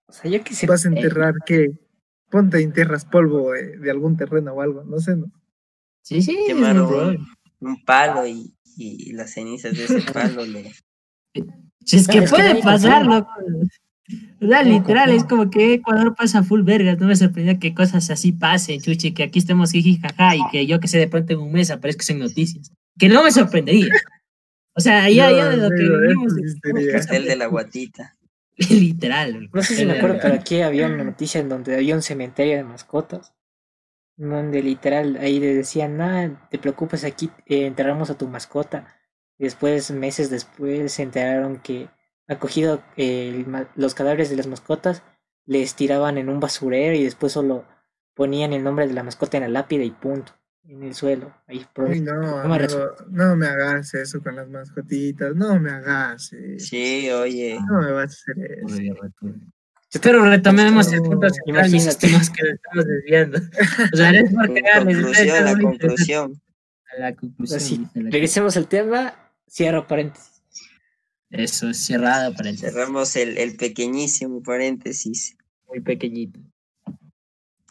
O sea, yo que sé. vas a eh, enterrar ponte enterras polvo de, de algún terreno o algo, no sé, ¿no? Sí, sí, es Quemaron un, un palo y, y las cenizas de ese palo le... Si es que es puede pasar, loco. O sea, Nadie literal, es como que Ecuador pasa full vergas. No me sorprendía que cosas así pasen, chuchi, que aquí estemos jiji jaja y que yo que sé de pronto en un mes aparezca en noticias. Que no me sorprendería. O sea, ya, No, ya de lo que vivimos. sería. El de la guatita. Literal. No sé si me acuerdo, pero aquí había una noticia en donde había un cementerio de mascotas. Donde literal ahí le decían, nada, te preocupes, aquí eh, enterramos a tu mascota. Y después, meses después, se enteraron que ha cogido eh, los cadáveres de las mascotas, les tiraban en un basurero y después solo ponían el nombre de la mascota en la lápida y punto, en el suelo. Ahí por- Uy, no, amigo, no me hagas eso con las mascotitas, no me hagas eso. Sí, oye. No me vas a hacer eso. Pero retomemos el No, punto central, imagínate. estimados, que estamos desviando. O sea, es por En cagarles, conclusión, la conclusión. A la conclusión. Así, la- regresemos al tema, cierro paréntesis. Eso es cerrado, paréntesis. Cerramos el, el pequeñísimo paréntesis. Muy pequeñito.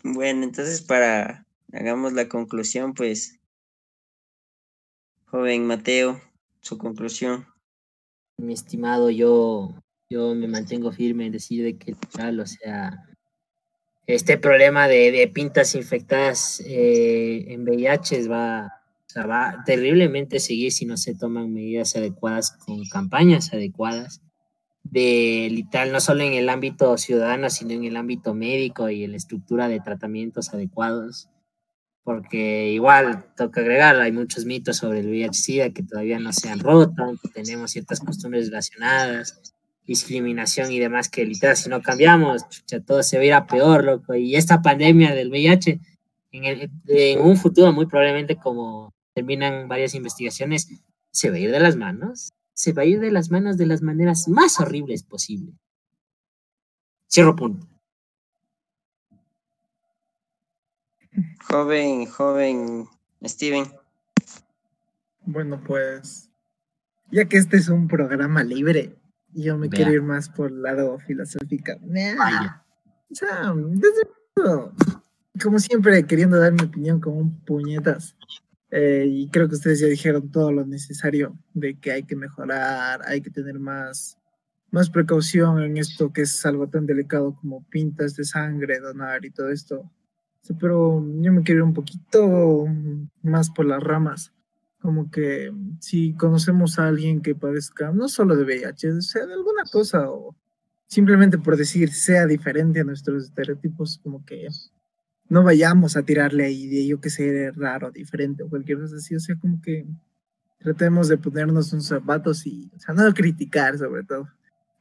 Bueno, entonces para hagamos la conclusión, pues, joven Mateo, su conclusión. mi estimado, yo, yo me mantengo firme en decir de que tal, o sea, este problema de, pintas infectadas eh, en VIH va, o sea, va terriblemente seguir si no se toman medidas adecuadas con campañas adecuadas de literal, no solo en el ámbito ciudadano, sino en el ámbito médico y en la estructura de tratamientos adecuados porque igual toca agregar, hay muchos mitos sobre el VIH-Sida que todavía no se han roto, tenemos ciertas costumbres relacionadas, discriminación y demás que literal si no cambiamos, chucha, todo se va a ir a peor, loco, y esta pandemia del VIH en, en un futuro muy probablemente como terminan varias investigaciones, se va a ir de las manos, se va a ir de las manos de las maneras más horribles posibles. Cierro punto. Joven, joven Steven. Bueno, pues, ya que este es un programa libre, yo me Vea. quiero ir más por el lado filosófico. Vaya. O sea, desde luego, como siempre, queriendo dar mi opinión como un puñetas. Eh, y creo que ustedes ya dijeron todo lo necesario de que hay que mejorar, hay que tener más, más precaución en esto que es algo tan delicado como pintas de sangre, donar y todo esto. Pero yo me quiero ir un poquito más por las ramas. Como que si conocemos a alguien que padezca no solo de VIH, sea de alguna cosa o simplemente por decir sea diferente a nuestros estereotipos, como que no vayamos a tirarle ahí de yo que sé, raro, diferente o cualquier cosa así. O sea, como que tratemos de ponernos un zapatos y, o sea, no criticar sobre todo,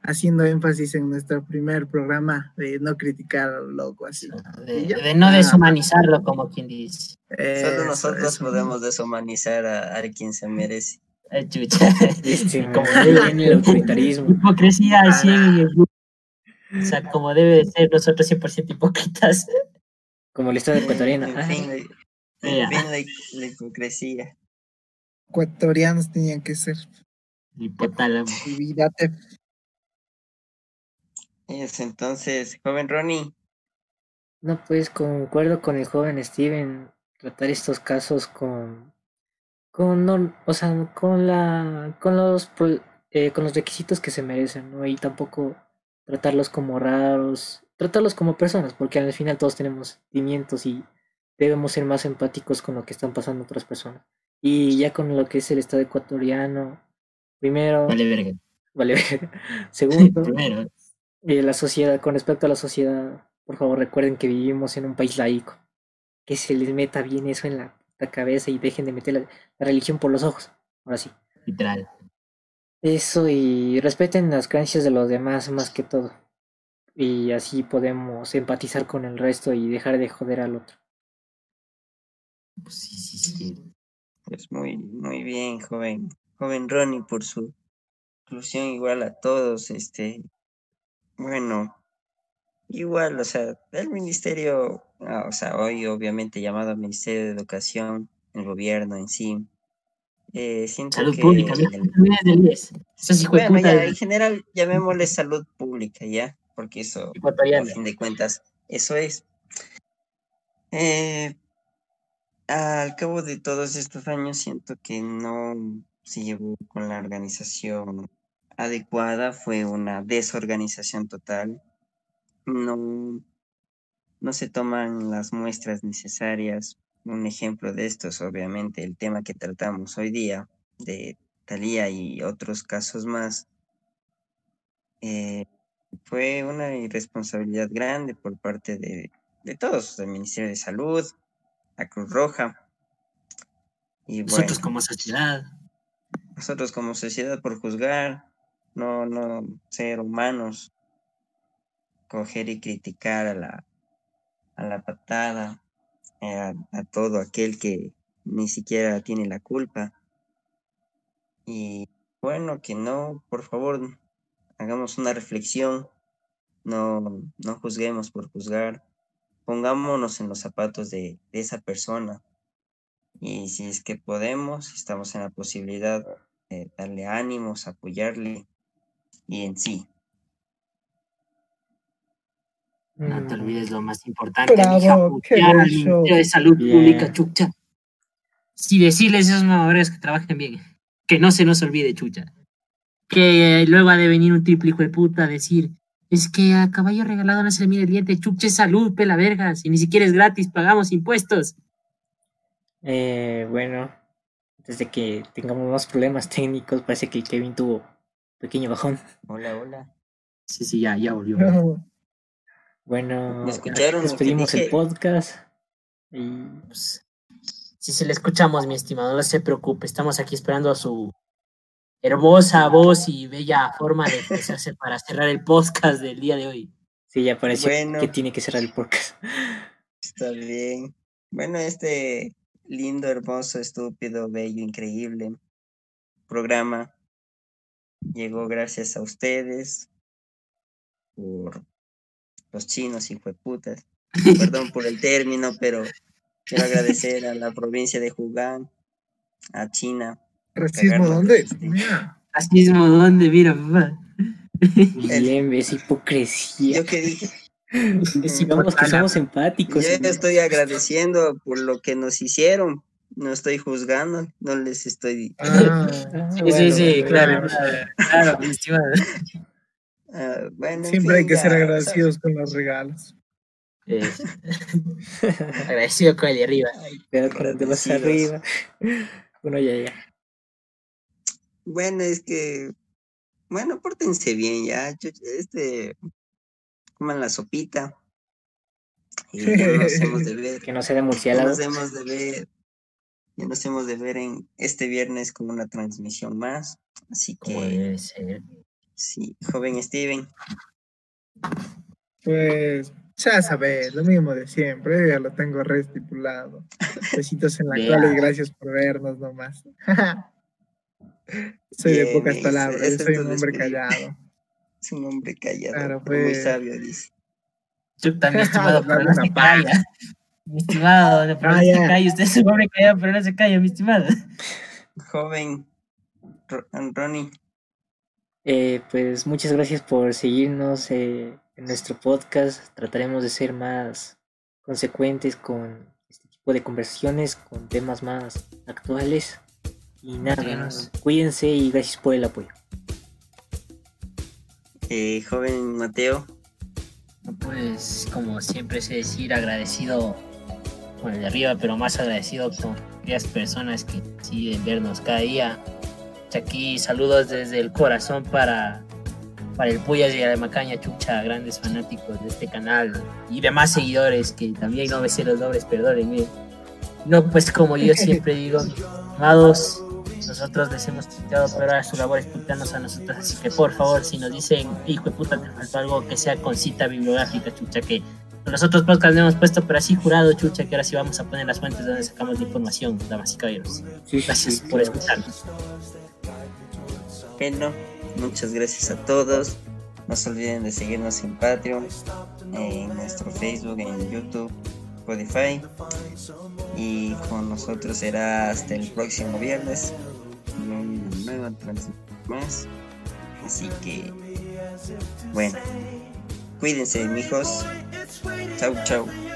haciendo énfasis en nuestro primer programa de no criticar al loco así. De, no deshumanizarlo, como quien dice. Solo nosotros podemos deshumanizar a, quien se merece. Ay, chucha. como en el autoritarismo. Hipocresía al O sea, como debe de ser nosotros 100% hipócritas. Como el Estado ecuatoriano. En fin, la, la hipocresía ecuatorianos tenían que ser. Hipotálamo. Es entonces, joven Ronnie. No, pues concuerdo con el joven Steven, tratar estos casos con, con, o sea, con la, con los, eh, con los requisitos que se merecen, ¿no? Y tampoco tratarlos como raros, tratarlos como personas, porque al final todos tenemos sentimientos y debemos ser más empáticos con lo que están pasando otras personas. Y ya con lo que es el Estado ecuatoriano, primero. Vale, verga. Vale, verga. Segundo, primero. Eh, la sociedad, con respecto a la sociedad, por favor recuerden que vivimos en un país laico. Que se les meta bien eso en la, cabeza y dejen de meter la, religión por los ojos. Ahora sí. Literal. Eso y respeten las creencias de los demás más que todo. Y así podemos empatizar con el resto y dejar de joder al otro. Pues sí, sí, sí. Pues muy, muy bien, joven, joven Ronnie, por su inclusión igual a todos, este, bueno, igual, o sea, el ministerio, ah, o sea, hoy obviamente llamado Ministerio de Educación, el gobierno en sí, eh, siento salud que pública, bueno, ya, en general llamémosle salud pública, ¿ya? Porque eso, a fin de cuentas, eso es. Eh, al cabo de todos estos años siento que no se llevó con la organización adecuada, fue una desorganización total. No, no se toman las muestras necesarias. Un ejemplo de esto es obviamente el tema que tratamos hoy día de Talía y otros casos más. Eh, fue una irresponsabilidad grande por parte de, de todos, del Ministerio de Salud, la Cruz Roja. Y nosotros como sociedad. Nosotros como sociedad por juzgar, no, no ser humanos, coger y criticar a la, a la patada, a, a todo aquel que ni siquiera tiene la culpa. Y bueno, que no, por favor, hagamos una reflexión, no, no juzguemos por juzgar, pongámonos en los zapatos de, esa persona. Y si es que podemos, estamos en la posibilidad de darle ánimos, apoyarle y en sí. No te olvides lo más importante, Bravo, hija, de salud pública, chucha. Si decirles a esos mamadores que trabajen bien, que no se nos olvide, chucha. Que luego ha de venir un triple hijo de puta a decir, es que a caballo regalado no se le mide el diente. Chuche salud, pela vergas. Y ni siquiera es gratis, pagamos impuestos. Eh, bueno, desde que tengamos más problemas técnicos, parece que Kevin tuvo pequeño bajón. Hola, hola. Sí, sí, ya, ya volvió. Bueno, despedimos el podcast. Y pues, si se le escuchamos, mi estimado, no se preocupe. Estamos aquí esperando a su hermosa voz y bella forma de expresarse para cerrar el podcast del día de hoy. Sí, ya pareció que tiene que cerrar el podcast. Está bien. Bueno, este lindo, hermoso, estúpido, bello, increíble programa llegó gracias a ustedes por los chinos y putas. Perdón por el término, pero quiero agradecer a la provincia de Hugán, a China, ¿Racismo dónde? ¿Racismo dónde? Mira, papá. Bien, es hipocresía. Yo que dije. Decimos que somos empáticos. Yo estoy agradeciendo por lo que nos hicieron. No estoy juzgando, no les estoy. Ah, sí, sí, sí, claro, claro, estimado. Uh, bueno, Siempre hay que ser agradecidos con los regalos. Eh, agradecido con el de arriba. Pero con el de más arriba. Bueno, ya, ya. Bueno, es que, bueno, pórtense bien ya, este, coman la sopita. Y no nos hemos de ver. Que no sea de murciélago. nos hemos de ver. Ya nos hemos de ver en este viernes con una transmisión más. Así que. Sí, joven Steven. Pues ya sabes, lo mismo de siempre, ya lo tengo restipulado. Besitos en la cola y gracias por vernos nomás. soy de pocas palabras, soy un hombre callado. Es un hombre callado, muy pues. sabio, dice. Chuta, mi estimado, pero no se calla. Mi estimado, pero no se calla. Usted es un hombre callado, pero no se calla, mi estimado. Joven Ronnie. Eh, pues muchas gracias por seguirnos eh, en nuestro podcast. Trataremos de ser más consecuentes con este tipo de conversaciones, con temas más actuales. Y nada, cuídense y gracias por el apoyo. Eh, joven Mateo. Pues como siempre sé decir, agradecido con el de arriba, pero más agradecido con aquellas personas que deciden vernos cada día. Aquí saludos desde el corazón para, para el Puyas y la Macaña Chucha, grandes fanáticos de este canal y demás seguidores que también no me sé los nombres, perdónenme. No, pues como yo siempre digo, amados, nosotros les hemos quitado, pero ahora su labor es putearnos a nosotros. Así que por favor, si nos dicen, hijo de puta, te faltó algo que sea con cita bibliográfica, chucha, que nosotros podcast le hemos puesto, pero así jurado, chucha, que ahora sí vamos a poner las fuentes donde sacamos la información, damas y caballeros. Gracias por escucharnos. Bueno, muchas gracias a todos. No se olviden de seguirnos en Patreon, en nuestro Facebook, en YouTube, Spotify. Y con nosotros será hasta el próximo viernes una nueva transmisión más. Así que, bueno, cuídense, mijos. Chau, chau.